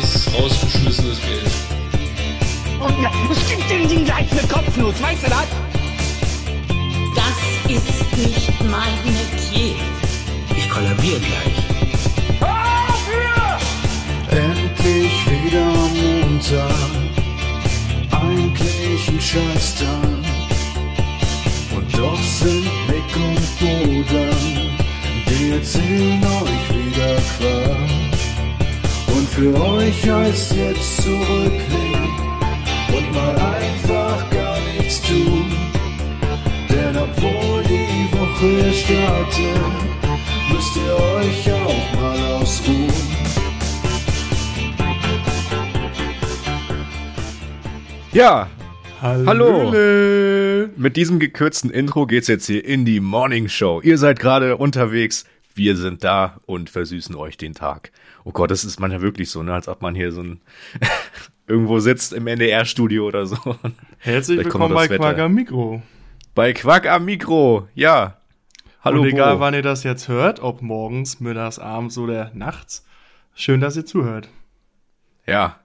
Das ist rausgeschmissenes Geld. Und ja, es gibt den Ding gleich eine Kopfnuss, weißt du das? Das ist nicht mein Metier. Ich kollabiere gleich. Endlich wieder Montag, eigentlich ein Scheißtag. Und doch sind Nick und Bodan, die erzählen euch wieder Quatsch. Für euch heißt jetzt zurücklehnen und mal einfach gar nichts tun. Denn obwohl die Woche startet, müsst ihr euch auch mal ausruhen. Ja, Hallo. Hallo. mit diesem gekürzten Intro geht's jetzt hier in die Morning Show. Ihr seid gerade unterwegs, wir sind da und versüßen euch den Tag. Oh Gott, das ist manchmal wirklich so, ne, als ob man hier so ein irgendwo sitzt im NDR-Studio oder so. Herzlich willkommen bei Wetter. Quark am Mikro. Bei Quack am Mikro, ja. Hallo, Und egal, Bo. wann ihr das jetzt hört, ob morgens, mittags, abends oder nachts, schön, dass ihr zuhört. Ja.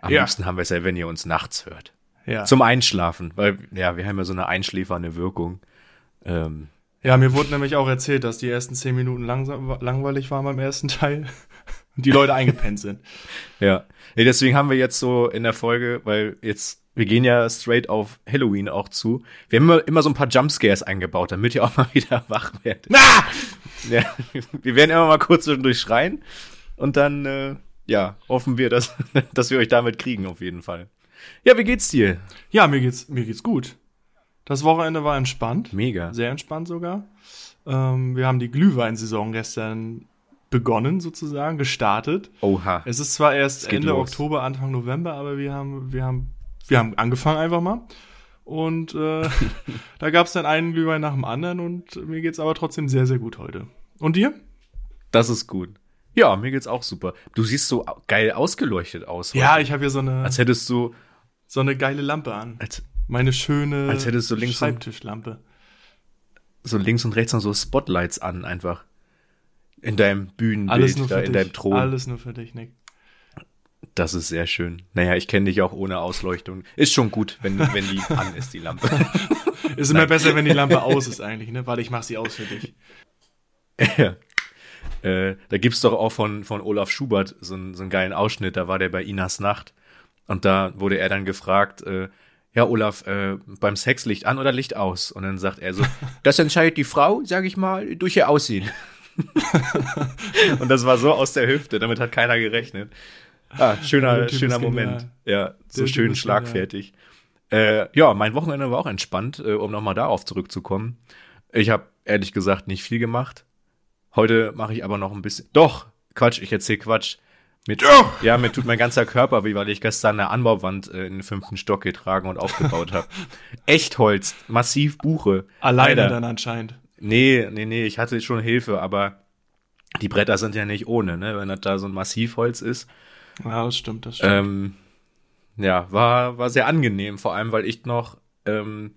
Am Ja. liebsten haben wir es ja, wenn ihr uns nachts hört. Ja. Zum Einschlafen, weil, ja, wir haben ja so eine einschläfernde Wirkung. Ähm, ja, mir wurde nämlich auch erzählt, dass die ersten zehn Minuten langsam, langweilig waren beim ersten Teil. Und die Leute eingepennt sind. Ja. Nee, deswegen haben wir jetzt so in der Folge, weil jetzt, wir gehen ja straight auf Halloween auch zu. Wir haben immer, immer so ein paar Jumpscares eingebaut, damit ihr auch mal wieder wach werdet. Ah! Ja, wir werden immer mal kurz zwischendurch schreien und dann, äh, ja, hoffen wir, dass, dass wir euch damit kriegen, auf jeden Fall. Ja, wie geht's dir? Ja, mir geht's, mir geht's gut. Das Wochenende war entspannt. Mega. Sehr entspannt sogar. Ähm, wir haben die Glühweinsaison gestern begonnen, sozusagen, gestartet. Oha. Es ist zwar erst Es Ende los. Oktober, Anfang November, aber wir haben, wir haben, wir haben angefangen einfach mal. Und äh, da gab's dann einen Glühwein nach dem anderen und mir geht's aber trotzdem sehr, sehr gut heute. Und dir? Das ist gut. Ja, mir geht's auch super. Du siehst so geil ausgeleuchtet aus. Ja, heute. ich habe hier so eine, Als hättest du, so eine geile Lampe an. als, Meine schöne Als hättest du links Schreibtischlampe. so links und rechts noch so Spotlights an, einfach. In deinem Bühnenbild, Alles nur da für in dich. deinem Thron. Alles nur für dich, Nick. Das ist sehr schön. Naja, ich kenne dich auch ohne Ausleuchtung. Ist schon gut, wenn, wenn die an ist, die Lampe. Ist immer besser, wenn die Lampe aus ist eigentlich, ne? Warte, ich mach sie aus für dich. ja. äh, da gibt's doch auch von, von Olaf Schubert so, einen- so einen geilen Ausschnitt. Da war der bei Inas Nacht. Und da wurde er dann gefragt, äh, ja, Olaf, äh, beim Sex Licht an oder Licht aus? Und dann sagt er so, das entscheidet die Frau, sag ich mal, durch ihr Aussehen. und das war so aus der Hüfte, damit hat keiner gerechnet. Ah, schöner, Typ schöner Moment. genial. Ja, so Der schön schlagfertig. Äh, ja, mein Wochenende war auch entspannt, äh, um nochmal darauf zurückzukommen. Ich habe ehrlich gesagt nicht viel gemacht. Heute mache ich aber noch ein bisschen. Doch, Quatsch, ich erzähl Quatsch. Mit, Ja, mir tut mein ganzer Körper weh, weil ich gestern eine Anbauwand äh, in den fünften Stock getragen und aufgebaut habe. Echtholz, massiv Buche. Alleine Alter. dann anscheinend. Nee, nee, nee, ich hatte schon Hilfe, aber die Bretter sind ja nicht ohne, ne? Wenn das da so ein Massivholz ist. Ja, das stimmt, das stimmt. Ähm, ja, war, war sehr angenehm, vor allem, weil ich noch, ähm,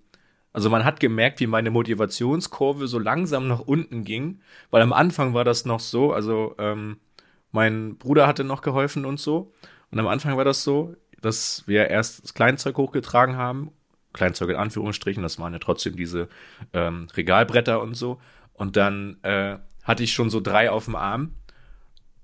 also man hat gemerkt, wie meine Motivationskurve so langsam nach unten ging, weil am Anfang war das noch so, also ähm, mein Bruder hatte noch geholfen und so. Und am Anfang war das so, dass wir erst das Kleinzeug hochgetragen haben. Kleinzeug in Anführungsstrichen, das waren ja trotzdem diese ähm, Regalbretter und so. Und dann äh, hatte ich schon so drei auf dem Arm.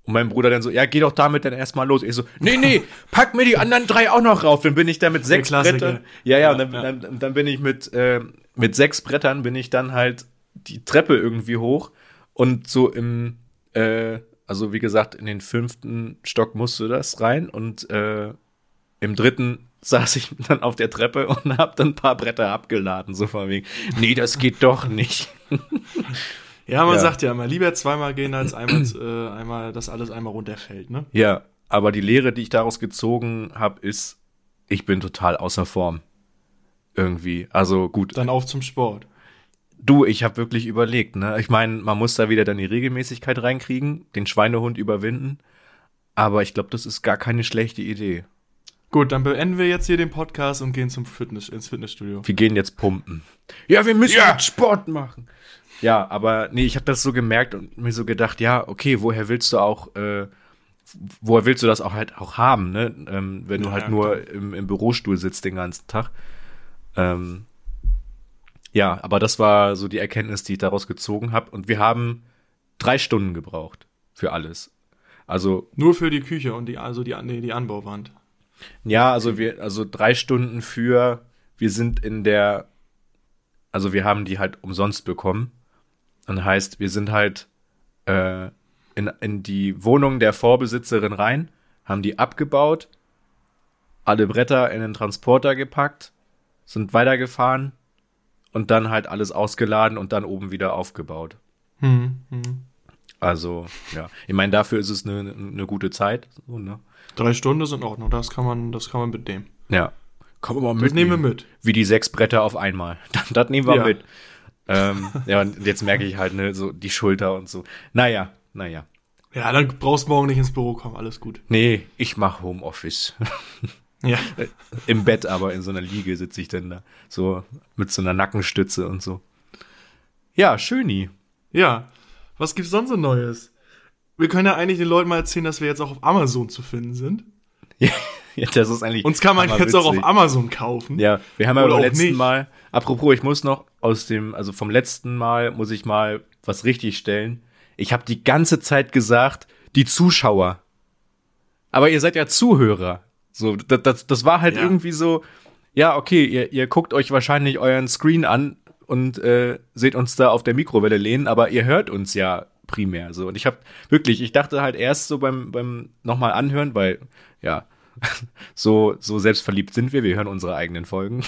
Und mein Bruder dann so, ja, geh doch damit dann erstmal los. Ich so, nee, nee, pack mir die anderen drei auch noch rauf. Dann bin ich da mit sechs. Brettern. Ja, ja, und dann, Ja, ja. Dann, dann bin ich mit, äh, mit sechs Brettern bin ich dann halt die Treppe irgendwie hoch. Und so im, äh, also wie gesagt, in den fünften Stock musste das rein. Und äh, im dritten saß ich dann auf der Treppe und hab dann ein paar Bretter abgeladen. So von wegen, nee, das geht doch nicht. ja, man ja. sagt ja immer, lieber zweimal gehen, als einmal, äh, einmal, dass alles einmal runterfällt, ne? Ja, aber die Lehre, die ich daraus gezogen habe, ist, ich bin total außer Form. Irgendwie. Also gut. Dann auf zum Sport. Du, ich habe wirklich überlegt, ne? Ich meine, man muss da wieder dann die Regelmäßigkeit reinkriegen, den Schweinehund überwinden. Aber ich glaube, das ist gar keine schlechte Idee. Gut, dann beenden wir jetzt hier den Podcast und gehen zum Fitness, ins Fitnessstudio. Wir gehen jetzt pumpen. Ja, wir müssen jetzt Sport machen. Ja, aber nee, ich habe das so gemerkt und mir so gedacht, ja, okay, woher willst du auch äh, woher willst du das auch halt auch haben, ne? Ähm, wenn du Ja, halt ja, nur im, im Bürostuhl sitzt den ganzen Tag. Ähm, ja, aber das war so die Erkenntnis, die ich daraus gezogen habe. Und wir haben drei Stunden gebraucht für alles. Also Nur für die Küche und die, also die, nee, die Anbauwand. Ja, also wir, also drei Stunden für, wir sind in der, also wir haben die halt umsonst bekommen. Und heißt, wir sind halt äh, in, in die Wohnung der Vorbesitzerin rein, haben die abgebaut, alle Bretter in den Transporter gepackt, sind weitergefahren und dann halt alles ausgeladen und dann oben wieder aufgebaut. Hm, hm. Also, ja. Ich meine, dafür ist es eine, eine gute Zeit. So, ne? Drei Stunden ist in Ordnung, das kann man, das kann man mitnehmen. Ja. Wir mal Das nehmen wir mit. Wie die sechs Bretter auf einmal. Das, das nehmen wir Ja. mit. Ähm, ja, und jetzt merke ich halt, ne, so die Schulter und so. Naja, naja. Ja, dann brauchst du morgen nicht ins Büro kommen, alles gut. Nee, ich mache Homeoffice. Ja. Im Bett, aber in so einer Liege sitze ich dann da. So mit so einer Nackenstütze und so. Ja, schöni. Ja. Was gibt's sonst so Neues? Wir können ja eigentlich den Leuten mal erzählen, dass wir jetzt auch auf Amazon zu finden sind. Ja, das ist eigentlich. Uns kann man jetzt auch auf witzig. Amazon kaufen. Ja, wir haben ja beim letzten nicht. Mal, apropos, ich muss noch aus dem, also vom letzten Mal muss ich mal was richtig stellen. Ich habe die ganze Zeit gesagt, die Zuschauer. Aber ihr seid ja Zuhörer. So, das, das, das war halt Ja. irgendwie so, ja, okay, ihr, ihr guckt euch wahrscheinlich euren Screen an und äh, seht uns da auf der Mikrowelle lehnen, aber ihr hört uns ja primär so. Und ich habe wirklich, ich dachte halt erst so beim, beim nochmal anhören, weil, ja, so, so selbstverliebt sind wir, wir hören unsere eigenen Folgen.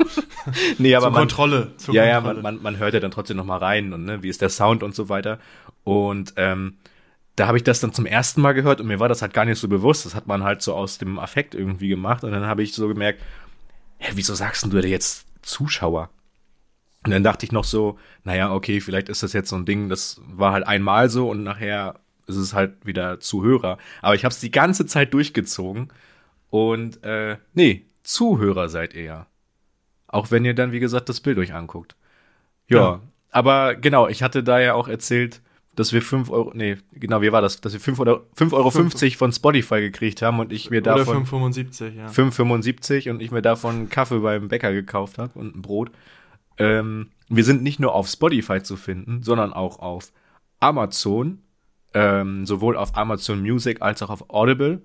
nee, aber Zur man, Kontrolle. Zur ja, ja, Kontrolle. man, man, man hört ja dann trotzdem noch mal rein und ne, wie ist der Sound und so weiter. Und ähm, da habe ich das dann zum ersten Mal gehört und mir war das halt gar nicht so bewusst. Das hat man halt so aus dem Affekt irgendwie gemacht. Und dann habe ich so gemerkt, hä, wieso sagst denn du dir jetzt Zuschauer? Und dann dachte ich noch so, naja, okay, vielleicht ist das jetzt so ein Ding, das war halt einmal so und nachher ist es halt wieder Zuhörer. Aber ich habe es die ganze Zeit durchgezogen und äh, nee, Zuhörer seid ihr ja. Auch wenn ihr dann, wie gesagt, das Bild euch anguckt. Ja, Ja. aber genau, ich hatte da ja auch erzählt, dass wir 5 Euro, nee, genau, wie war das? Dass wir 5 oder 5,50 Euro von Spotify gekriegt haben und ich mir Oder davon 5,75, ja. 5,75 und ich mir davon einen Kaffee beim Bäcker gekauft habe und ein Brot. Ähm, wir sind nicht nur auf Spotify zu finden, sondern auch auf Amazon, ähm, sowohl auf Amazon Music als auch auf Audible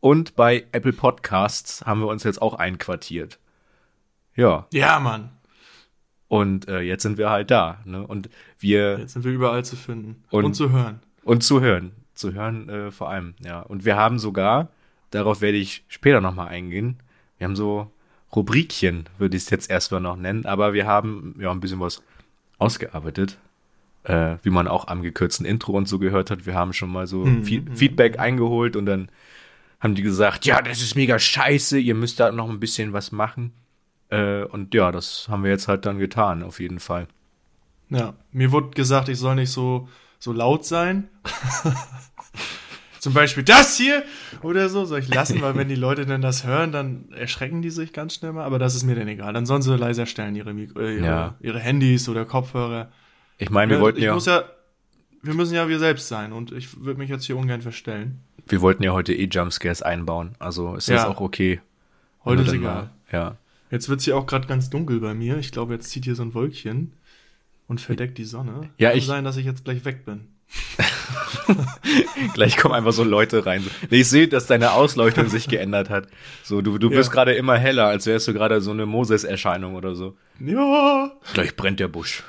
und bei Apple Podcasts haben wir uns jetzt auch einquartiert. Ja, Ja, Mann. Und äh, jetzt sind wir halt da. Ne? Und wir Jetzt sind wir überall zu finden. Und- Und, zu hören. Und zu hören. Zu hören äh, vor allem, ja. Und wir haben sogar, darauf werde ich später nochmal eingehen, wir haben so Rubrikchen, würde ich es jetzt erstmal noch nennen, aber wir haben ja ein bisschen was ausgearbeitet, äh, wie man auch am gekürzten Intro und so gehört hat. Wir haben schon mal so Fe Feedback eingeholt und dann haben die gesagt, ja, das ist mega scheiße, ihr müsst da noch ein bisschen was machen. Äh, und ja, das haben wir jetzt halt dann getan, auf jeden Fall. Ja, mir wurde gesagt, ich soll nicht so, so laut sein. Zum Beispiel das hier oder so soll ich lassen, weil wenn die Leute dann das hören, dann erschrecken die sich ganz schnell mal. Aber das ist mir dann egal. Dann sollen sie leiser stellen, ihre, Mik- äh, ihre, Ja. ihre Handys oder Kopfhörer. Ich meine, wir Ja, wollten ich ja, muss ja, wir müssen ja wir selbst sein und ich würde mich jetzt hier ungern verstellen. wir wollten ja heute eh Jumpscares einbauen, also ist das Ja. auch okay. Heute ist egal. mal- Ja. Jetzt wird's hier auch gerade ganz dunkel bei mir. Ich glaube, jetzt zieht hier so ein Wölkchen und verdeckt die Sonne. Ja, Kann ich- sein, dass ich jetzt gleich weg bin. Gleich kommen einfach so Leute rein. Ich sehe, dass deine Ausleuchtung sich geändert hat. So, du, du wirst Ja. gerade immer heller, als wärst du gerade so eine Moses-Erscheinung oder so. Ja. Gleich brennt der Busch.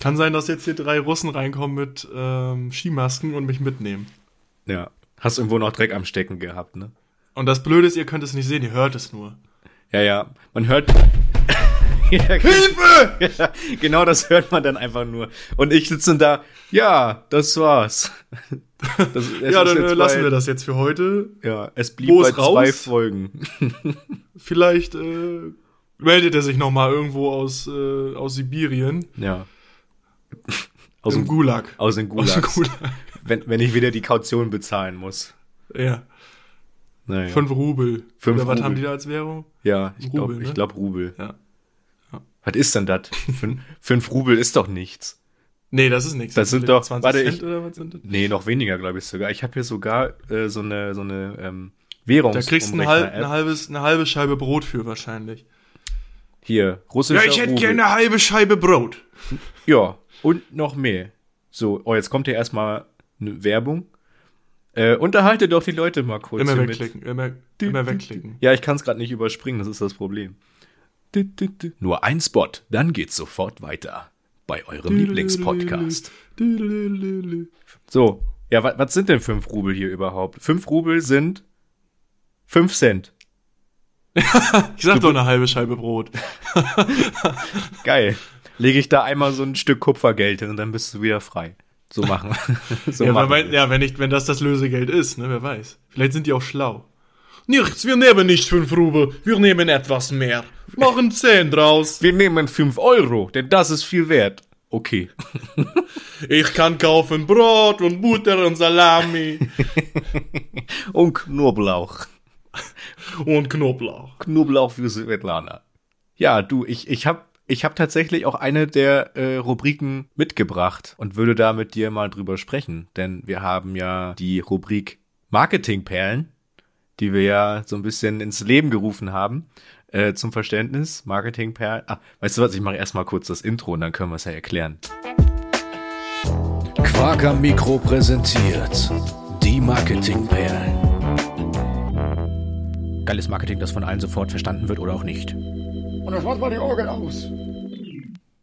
Kann sein, dass jetzt hier drei Russen reinkommen mit ähm, Skimasken und mich mitnehmen. Ja. Hast irgendwo noch Dreck am Stecken gehabt, ne? Und das Blöde ist, ihr könnt es nicht sehen, ihr hört es nur. Ja, ja. Man hört. Hilfe! genau das hört man dann einfach nur. Und ich sitze da, ja, das war's. Das, ja, dann äh, lassen bei- wir das jetzt für heute. Ja, es blieb Wo bei raus? zwei Folgen. Vielleicht äh, meldet er sich noch mal irgendwo aus, äh, aus Sibirien. Ja. Aus dem, Gulag. aus dem. Gulag. Wenn, wenn ich wieder die Kaution bezahlen muss. Ja, Naja. fünf Rubel. Fünf Oder was Rubel. haben die da als Währung? Ja, ich glaube, Rubel, ne? ich glaub Rubel. Ja. Was ist denn das? Fün fünf Rubel ist doch nichts. Nee, das ist nichts. Das sind doch- 20 warte, Cent ich- oder was sind das? Nee, noch weniger, glaube ich sogar. Ich habe hier sogar äh, so eine, so eine ähm, Währungs Da kriegst du ein halb, eine, halbes, eine halbe Scheibe Brot für wahrscheinlich. Hier, russischer Ja, ich hätte gerne eine halbe Scheibe Brot. Ja, und noch mehr. So, oh, jetzt kommt hier erstmal eine Werbung. Äh, unterhalte doch die Leute mal kurz. Immer hier mit. wegklicken, immer, immer wegklicken. Ja, ich kann es gerade nicht überspringen, das ist das Problem. Nur ein Spot, dann geht's sofort weiter. Bei eurem Lieblingspodcast. So, ja, wa- was sind denn fünf Rubel hier überhaupt? Fünf Rubel sind fünf Cent. Ich sag doch eine halbe Scheibe Brot. Geil. Lege ich da einmal so ein Stück Kupfergeld hin und dann bist du wieder frei. So machen. so Ja, machen wir. ja wenn, nicht, wenn das das Lösegeld ist, ne, wer weiß. Vielleicht sind die auch schlau. Nichts, wir nehmen nicht fünf Rubel, wir nehmen etwas mehr. Machen zehn draus. Wir nehmen fünf Euro, denn das ist viel wert. Okay. Ich kann kaufen Brot und Butter und Salami Und Knoblauch. und Knoblauch. Knoblauch für Svetlana. Ja, du, ich, ich habe ich hab tatsächlich auch eine der äh, Rubriken mitgebracht und würde da mit dir mal drüber sprechen. Denn wir haben ja die Rubrik Marketingperlen, die wir ja so ein bisschen ins Leben gerufen haben. Äh, zum Verständnis, Marketingperlen. Ah, weißt du was, ich mache erstmal kurz das Intro und dann können wir es ja erklären. Quark am Mikro präsentiert die Marketingperlen. Geiles Marketing, das von allen sofort verstanden wird oder auch nicht. Und das macht mal die Orgel aus.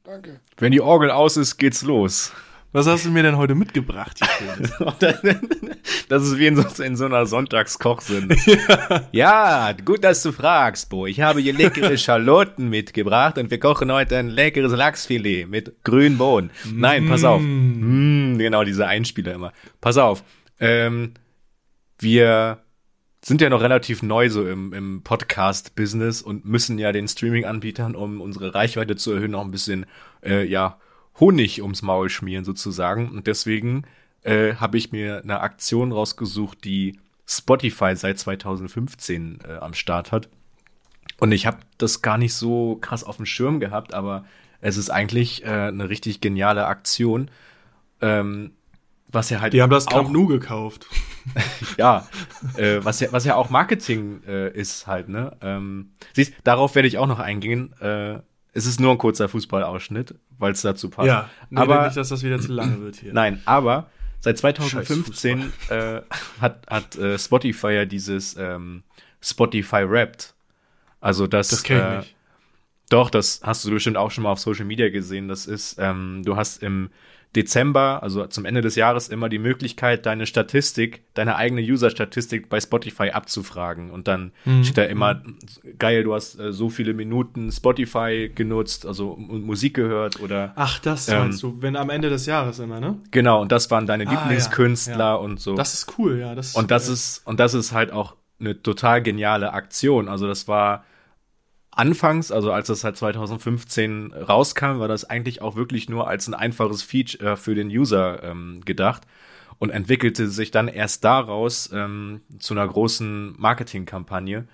Danke. Wenn die Orgel aus ist, geht's los. Was hast du mir denn heute mitgebracht? Das ist wie in so, in so einer Sonntagskochsendung. Ja. gut, dass du fragst, Bo. Ich habe hier leckere Schalotten mitgebracht und wir kochen heute ein leckeres Lachsfilet mit grünen Bohnen. Nein, pass auf. Mm, genau, diese Einspieler immer. Pass auf. Ähm, wir sind ja noch relativ neu so im, im Podcast-Business und müssen ja den Streaming-Anbietern, um unsere Reichweite zu erhöhen, noch ein bisschen, äh, ja, Honig ums Maul schmieren sozusagen. Und deswegen äh, habe ich mir eine Aktion rausgesucht, die Spotify seit 2015 äh, am Start hat. Und ich habe das gar nicht so krass auf dem Schirm gehabt, aber es ist eigentlich äh, eine richtig geniale Aktion. Ähm, was ja halt Die haben das Nou gekauft. ja, äh, was ja, was ja auch Marketing äh, ist halt, ne? Ähm, siehst, darauf werde ich auch noch eingehen. Äh, es ist nur ein kurzer Fußballausschnitt, weil es dazu passt. Ja, nee, aber nicht, dass das wieder zu lange wird hier. nein, aber seit 2015 äh, hat, hat äh, Spotify ja dieses ähm, Spotify Wrapped. Also das, Das kenn ich äh, nicht. doch, das hast du bestimmt auch schon mal auf Social Media gesehen. Das ist, ähm, du hast im Dezember, also zum Ende des Jahres, immer die Möglichkeit, deine Statistik, deine eigene User-Statistik bei Spotify abzufragen. Und dann Mhm. steht da immer, geil, du hast äh, so viele Minuten Spotify genutzt, also Musik gehört oder Ach, das Ähm, meinst du, wenn am Ende des Jahres immer, ne? genau, und das waren deine Ah, ja, Lieblingskünstler ja. und so. Das ist cool, ja. Das, Und das äh, ist, und das ist halt auch eine total geniale Aktion. Also das war anfangs, also als das halt 2015 rauskam, war das eigentlich auch wirklich nur als ein einfaches Feature äh, für den User ähm, gedacht und entwickelte sich dann erst daraus ähm, zu einer großen Marketingkampagne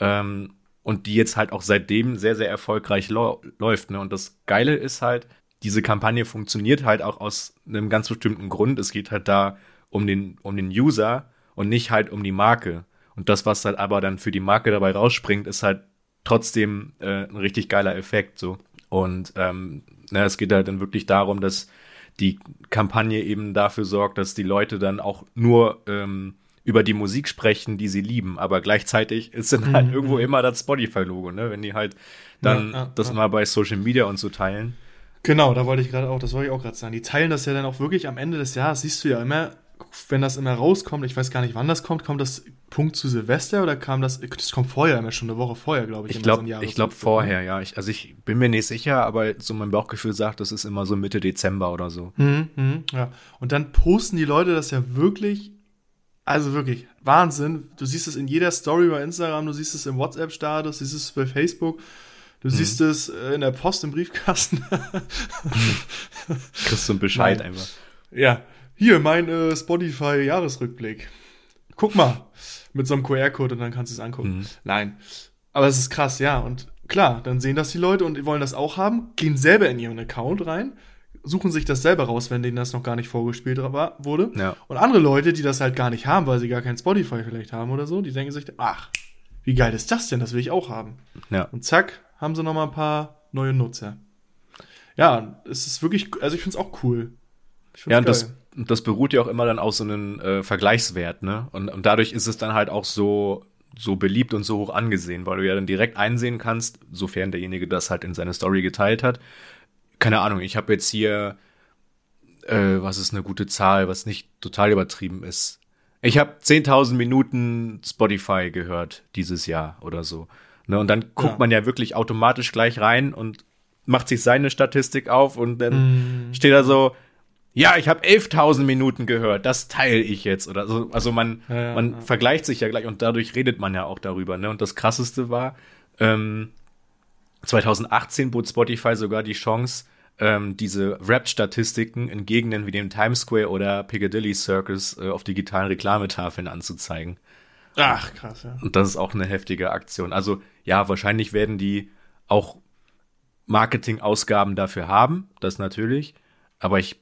ähm, und die jetzt halt auch seitdem sehr, sehr erfolgreich läuft. Ne? Und das Geile ist halt, diese Kampagne funktioniert halt auch aus einem ganz bestimmten Grund. Es geht halt da um den, um den User und nicht halt um die Marke. Und das, was halt aber dann für die Marke dabei rausspringt, ist halt trotzdem äh, ein richtig geiler Effekt so. Und ähm, na, es geht halt dann wirklich darum, dass die Kampagne eben dafür sorgt, dass die Leute dann auch nur ähm, über die Musik sprechen, die sie lieben, aber gleichzeitig ist dann halt irgendwo immer das Spotify-Logo, ne? Wenn die halt dann Ja, ja, das ja. mal bei Social Media und so teilen. Genau, da wollte ich gerade auch, das wollte ich auch gerade sagen. Die teilen das ja dann auch wirklich am Ende des Jahres, siehst du ja immer, wenn das immer rauskommt, ich weiß gar nicht, wann das kommt, kommt das Punkt zu Silvester oder kam das, das kommt vorher immer schon eine Woche vorher, glaube ich. Ich so glaube, ein ich glaube Jahresrückblick, vorher, ja. Ich, also ich bin mir nicht sicher, aber so mein Bauchgefühl sagt, das ist immer so Mitte Dezember oder so. Mhm, mhm, ja. Und dann posten die Leute das ja wirklich, also wirklich, Wahnsinn. Du siehst es in jeder Story bei Instagram, du siehst es im WhatsApp-Status, du siehst es bei Facebook, du siehst es äh, in der Post im Briefkasten. Kriegst du einen Bescheid Nein. einfach. ja, hier mein äh, Spotify-Jahresrückblick. Guck mal, mit so einem QR-Code und dann kannst du es angucken. Mhm. Nein. Aber es ist krass, ja. Und klar, dann sehen das die Leute und die wollen das auch haben, gehen selber in ihren Account rein, suchen sich das selber raus, wenn denen das noch gar nicht vorgespielt war, wurde. Ja. Und andere Leute, die das halt gar nicht haben, weil sie gar kein Spotify vielleicht haben oder so, die denken sich, ach, wie geil ist das denn? Das will ich auch haben. Ja. Und zack, haben sie noch mal ein paar neue Nutzer. Ja, es ist wirklich, also ich finde es auch cool. Ja, und geil. das, das beruht ja auch immer dann auf so einem äh, Vergleichswert, ne? Und, und dadurch ist es dann halt auch so, so beliebt und so hoch angesehen, weil du ja dann direkt einsehen kannst, sofern derjenige das halt in seine Story geteilt hat. Keine Ahnung, ich habe jetzt hier, äh, was ist eine gute Zahl, was nicht total übertrieben ist. Ich habe 10.000 Minuten Spotify gehört dieses Jahr oder so. Ne? Und dann guckt Ja. man ja wirklich automatisch gleich rein und macht sich seine Statistik auf und dann steht da so, ja, ich habe 11.000 Minuten gehört, das teile ich jetzt oder so. Also man, Ja, ja, man ja. vergleicht sich ja gleich und dadurch redet man ja auch darüber. Ne? Und das Krasseste war, ähm, 2018 bot Spotify sogar die Chance, ähm, diese Rap-Statistiken in Gegenden wie dem Times Square oder Piccadilly Circus äh, auf digitalen Reklametafeln anzuzeigen. Ach, krass, ja. Und das ist auch eine heftige Aktion. Also ja, wahrscheinlich werden die auch Marketingausgaben dafür haben, das natürlich. Aber ich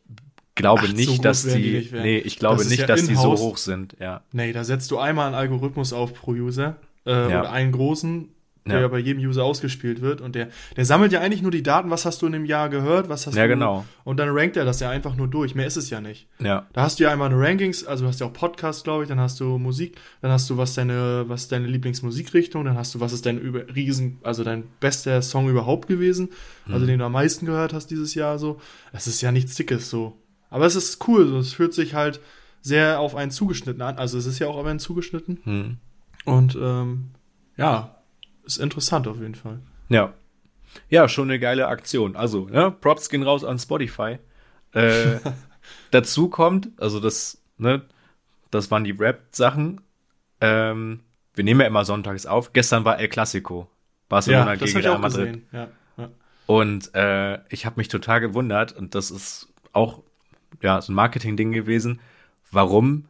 glaube Ach, so nicht, groß dass die, nicht nee, ich glaube Das nicht, ja dass die so hoch sind, ja. Nee, da setzt du einmal einen Algorithmus auf pro User. Äh, Ja. Oder einen großen, der Ja. bei jedem User ausgespielt wird. Und der, der sammelt ja eigentlich nur die Daten, was hast du in dem Jahr gehört, was hast Ja, du. genau. Und dann rankt er das ja einfach nur durch. Mehr ist es ja nicht. Ja, Da hast du ja einmal eine Rankings, also du hast ja auch Podcast, glaube ich, dann hast du Musik, dann hast du, was deine, was deine Lieblingsmusikrichtung, dann hast du, was ist dein über, riesen, also dein bester Song überhaupt gewesen, Mhm. also den du am meisten gehört hast dieses Jahr so. Es ist ja nichts Dickes so. Aber es ist cool, es fühlt sich halt sehr auf einen zugeschnitten an. Also es ist ja auch auf einen zugeschnitten. hm. Und ähm, ja, ist interessant auf jeden Fall. ja. Ja, schon eine geile Aktion. Also, ne, Props gehen raus an Spotify. Äh, dazu kommt, also das, ne, das waren die Rap-Sachen. Ähm, wir nehmen ja immer sonntags auf. Gestern war El Clasico. Barcelona Ja, gegen Real Madrid. Ja, ja. Und äh, ich habe mich total gewundert, und das ist auch ja, so ein Marketing-Ding gewesen, warum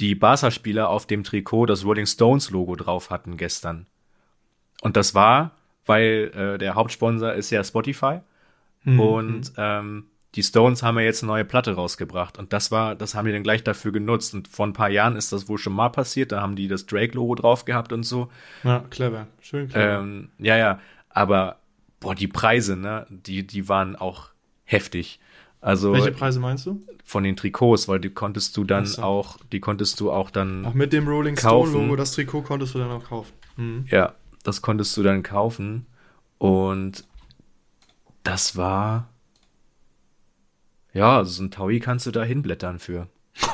die Barca-Spieler auf dem Trikot das Rolling Stones-Logo drauf hatten gestern. Und das war, weil äh, der Hauptsponsor ist ja Spotify. Und ähm, die Stones haben ja jetzt eine neue Platte rausgebracht. Und das war, das haben die dann gleich dafür genutzt. Und vor ein paar Jahren ist das wohl schon mal passiert. Da haben die das Drake-Logo drauf gehabt und so. ja, clever. Schön clever. Ähm, ja, ja, aber boah, die Preise, ne, die, die waren auch heftig. Also Welche Preise meinst du? von den Trikots, weil die konntest du dann so. auch, die konntest du auch dann, Ach, mit dem Rolling. Stone Logo, das Trikot konntest du dann auch kaufen. Mhm. ja, das konntest du dann kaufen und das war, ja, so ein Taui kannst du da hinblättern für,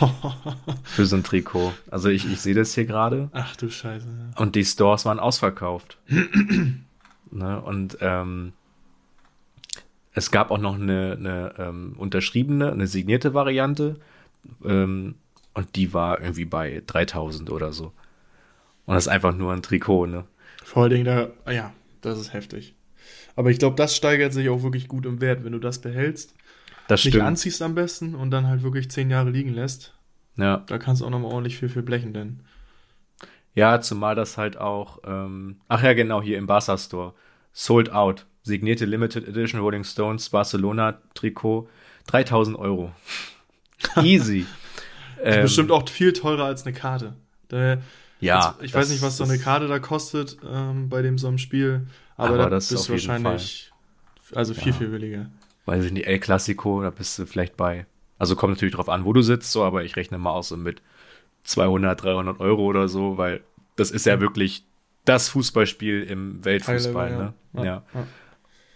für so ein Trikot. Also ich, ich sehe das hier gerade. Ach du Scheiße. Ja. Und die Stores waren ausverkauft. ne? Und ähm, es gab auch noch eine, eine ähm, unterschriebene, eine signierte Variante. Ähm, und die war irgendwie bei 3000 oder so. Und das ist einfach nur ein Trikot, ne? Vor allen Dingen da, ah ja, das ist heftig. Aber ich glaube, das steigert sich auch wirklich gut im Wert, wenn du das behältst, Das nicht stimmt. anziehst am besten und dann halt wirklich zehn Jahre liegen lässt. Ja. Da kannst du auch nochmal ordentlich viel für blechen, denn. ja, zumal das halt auch, ähm, ach ja, genau, hier im Barca Store. Sold out. Signierte Limited Edition Rolling Stones Barcelona Trikot. 3000 Euro. Easy. Ähm, Bestimmt auch viel teurer als eine Karte. Da, Ja. ich weiß nicht, was so eine Karte da kostet ähm, bei dem so einem Spiel, aber, Aber da das bist du wahrscheinlich also viel, viel billiger. weiß ich nicht, El Clasico, da bist du vielleicht bei, also kommt natürlich drauf an, wo du sitzt, so, aber ich rechne mal aus so mit 200, 300 Euro oder so, weil das ist ja wirklich das Fußballspiel im Weltfußball, High-Level, ne? ja. Ja. Ja.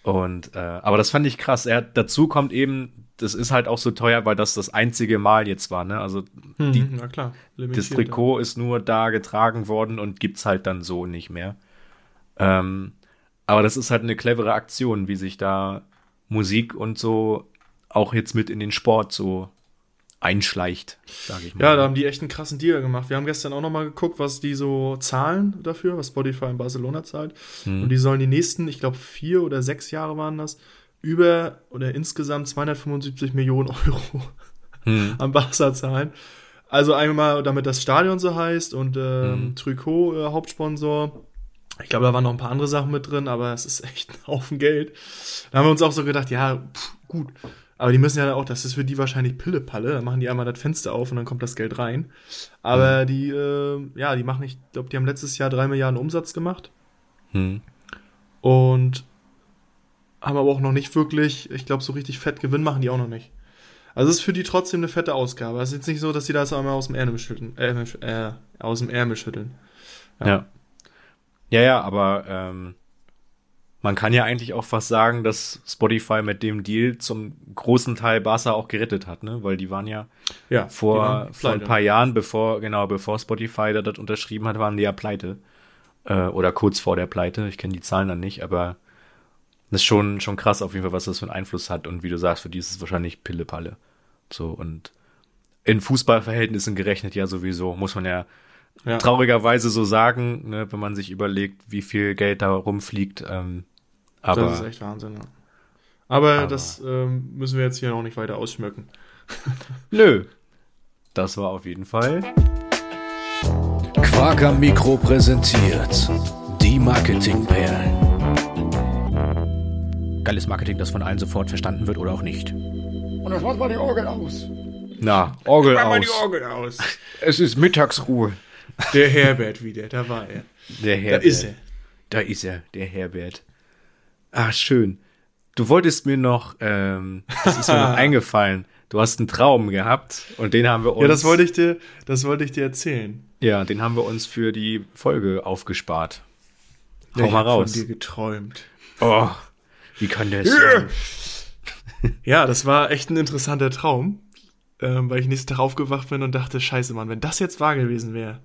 Und, äh, aber das fand ich krass. Er, dazu kommt eben, das ist halt auch so teuer, weil das das einzige Mal jetzt war, ne? Also, die, Mhm, na klar. das Trikot ist nur da getragen worden und gibt's halt dann so nicht mehr. Ähm, aber das ist halt eine clevere Aktion, wie sich da Musik und so auch jetzt mit in den Sport so einschleicht, sage ich mal. Ja, da haben die echt einen krassen Deal gemacht. Wir haben gestern auch nochmal geguckt, was die so zahlen dafür, was Spotify in Barcelona zahlt. Hm. Und die sollen die nächsten, ich glaube, vier oder sechs Jahre waren das, über oder insgesamt 275 Millionen Euro Hm. an Barca zahlen. Also einmal, damit das Stadion so heißt und ähm, Hm. Trikot äh, Hauptsponsor. Ich glaube, da waren noch ein paar andere Sachen mit drin, aber es ist echt ein Haufen Geld. Da haben wir uns auch so gedacht, ja, pff, gut. Aber die müssen ja auch, das ist für die wahrscheinlich Pille-Palle. Dann machen die einmal das Fenster auf und dann kommt das Geld rein. Aber die, äh, ja, die machen, ich glaube, die haben letztes Jahr drei Milliarden Umsatz gemacht. Hm. Und haben aber auch noch nicht wirklich, ich glaube, so richtig fett Gewinn machen die auch noch nicht. Also es ist für die trotzdem eine fette Ausgabe. Es ist jetzt nicht so, dass die das einmal aus dem Ärmel schütteln. Äh, äh, aus dem Ärmel schütteln. Ja. Ja, ja, aber ähm, man kann ja eigentlich auch fast sagen, dass Spotify mit dem Deal zum großen Teil Barca auch gerettet hat, ne? Weil die waren ja, Ja, vor, waren vor ein paar Jahren, bevor, genau, bevor Spotify da das unterschrieben hat, waren die ja pleite. Äh, oder kurz vor der Pleite. Ich kenne die Zahlen dann nicht, aber das ist schon, schon krass auf jeden Fall, was das für einen Einfluss hat. Und wie du sagst, für die ist es wahrscheinlich Pille-Palle. So, und in Fußballverhältnissen gerechnet ja sowieso, muss man ja, Ja. traurigerweise so sagen, ne, wenn man sich überlegt, wie viel Geld da rumfliegt. Ähm, aber das ist echt Wahnsinn, ja. Aber, Aber- das ähm, müssen wir jetzt hier noch nicht weiter ausschmücken. nö. Das war auf jeden Fall. Quaker Mikro präsentiert die Marketingperlen. Geiles Marketing, das von allen sofort verstanden wird oder auch nicht. Und das macht mal die Orgel aus. Na, Orgel Mach mal aus. die Orgel aus. Es ist Mittagsruhe. Der Herbert wieder, da war er. Der Da Herbert. ist er. Da ist er, der Herbert. Ah, schön. Du wolltest mir noch, ähm, das ist mir noch eingefallen. Du hast einen Traum gehabt und den haben wir uns. Ja, das wollte ich dir, das wollte ich dir erzählen. Ja, den haben wir uns für die Folge aufgespart. Ja, Hau ich mal raus. von dir geträumt. Oh, wie kann der sein? Ja, das war echt ein interessanter Traum, ähm, weil ich nächsten Tag aufgewacht bin und dachte, scheiße, Mann, wenn das jetzt wahr gewesen wäre,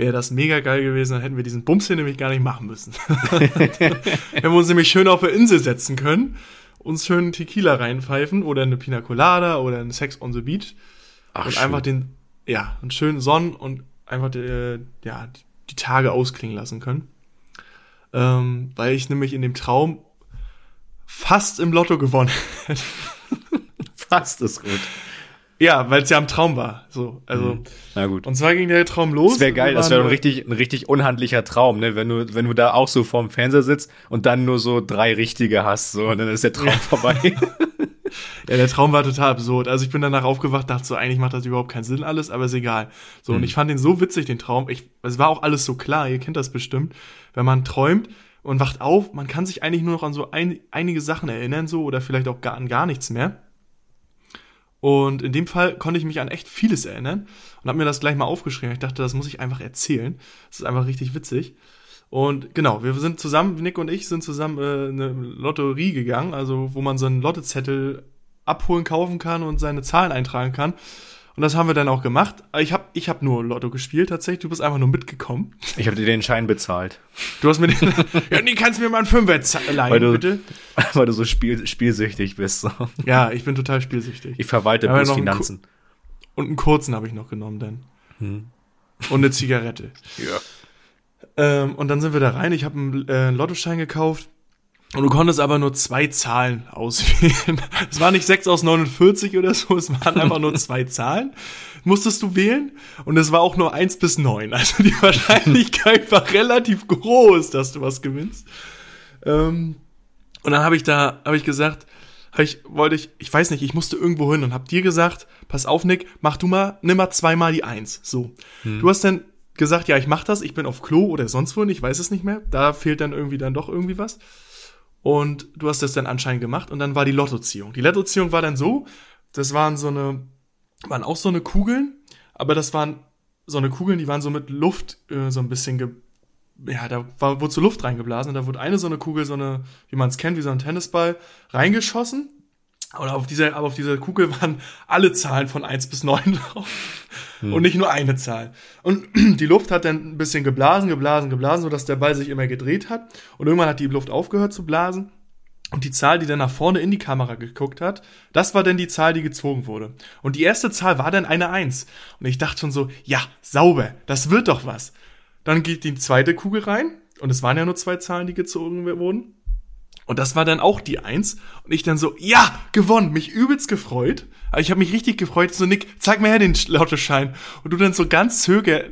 wäre das mega geil gewesen, dann hätten wir diesen Bums hier nämlich gar nicht machen müssen. hätten wir uns nämlich schön auf der Insel setzen können, uns schön Tequila reinpfeifen oder eine Pina Colada oder ein Sex on the Beach Ach, und schön. einfach den, ja, einen schönen Sonnen und einfach äh, ja, die, die Tage ausklingen lassen können. Ähm, weil ich nämlich in dem Traum fast im Lotto gewonnen hätte. fast ist gut. Ja, weil es ja am Traum war. So, also. Na gut. Und zwar ging der Traum los. Das wäre geil, das wäre ein richtig, ein richtig unhandlicher Traum, ne? Wenn du, wenn du da auch so vorm Fernseher sitzt und dann nur so drei richtige hast, so, und dann ist der Traum vorbei. Ja, der Traum war total absurd. Also ich bin danach aufgewacht, dachte so, eigentlich macht das überhaupt keinen Sinn alles, aber ist egal. So, Hm. und ich fand den so witzig, den Traum. Ich, es war auch alles so klar, ihr kennt das bestimmt. Wenn man träumt und wacht auf, man kann sich eigentlich nur noch an so ein, einige Sachen erinnern, so, oder vielleicht auch gar, an gar nichts mehr. Und in dem Fall konnte ich mich an echt vieles erinnern und habe mir das gleich mal aufgeschrieben. Ich dachte, das muss ich einfach erzählen. Das ist einfach richtig witzig. Und genau, wir sind zusammen, Nick und ich sind zusammen äh, eine Lotterie gegangen, also wo man so einen Lottezettel abholen, kaufen kann und seine Zahlen eintragen kann. Und das haben wir dann auch gemacht. Ich habe ich hab nur Lotto gespielt tatsächlich. Du bist einfach nur mitgekommen. Ich habe dir den Schein bezahlt, Du hast mir den. ja, nee, kannst du mir mal einen Fünfer leihen, Weil du- bitte? weil du so spiel, spielsüchtig bist. So. Ja, ich bin total spielsüchtig. Ich verwalte Aber bloß Finanzen. Und einen kurzen habe ich noch genommen dann. Hm. Und eine Zigarette. Ja. Ähm, und dann sind wir da rein. Ich habe einen äh, Lottoschein gekauft. Und du konntest aber nur zwei Zahlen auswählen. Es war nicht 6 aus 49 oder so, es waren einfach nur zwei Zahlen. Musstest du wählen. Und es war auch nur 1 bis 9. Also die Wahrscheinlichkeit war relativ groß, dass du was gewinnst. Ähm, und dann habe ich da, habe ich gesagt, hab ich wollte ich, ich weiß nicht, ich musste irgendwo hin und hab dir gesagt, pass auf, Nick, mach du mal, nimm mal zweimal die Eins. So. Du hast dann gesagt, ja, ich mach das, ich bin auf Klo oder sonst wo, ich weiß es nicht mehr. Da fehlt dann irgendwie dann doch irgendwie was. Und du hast das dann anscheinend gemacht und dann war die Lottoziehung. Die Lottoziehung war dann so, das waren so eine, waren auch so eine Kugeln, aber das waren so eine Kugeln, die waren so mit Luft äh, so ein bisschen ge ja, da war, wurde so Luft reingeblasen und da wurde eine so eine Kugel, so eine, wie man es kennt, wie so ein Tennisball, reingeschossen. Und auf dieser, aber auf dieser Kugel waren alle Zahlen von 1 bis 9 drauf. Und nicht nur eine Zahl. Und die Luft hat dann ein bisschen geblasen, geblasen, geblasen, sodass der Ball sich immer gedreht hat. Und irgendwann hat die Luft aufgehört zu blasen. Und die Zahl, die dann nach vorne in die Kamera geguckt hat, das war dann die Zahl, die gezogen wurde. Und die erste Zahl war dann eine Eins. Und ich dachte schon so, ja, sauber, das wird doch was. Dann geht die zweite Kugel rein. Und es waren ja nur zwei Zahlen, die gezogen wurden. Und das war dann auch die Eins. Und ich dann so, ja, gewonnen, mich übelst gefreut. Aber ich habe mich richtig gefreut. So, Nick, zeig mir her den Lottoschein. Und du dann so ganz zöger,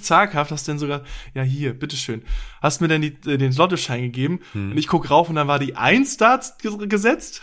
zaghaft hast dann sogar, ja, hier, bitteschön. Hast mir dann die, äh, den Lottoschein gegeben. Und ich guck rauf und dann war die Eins da ges- gesetzt.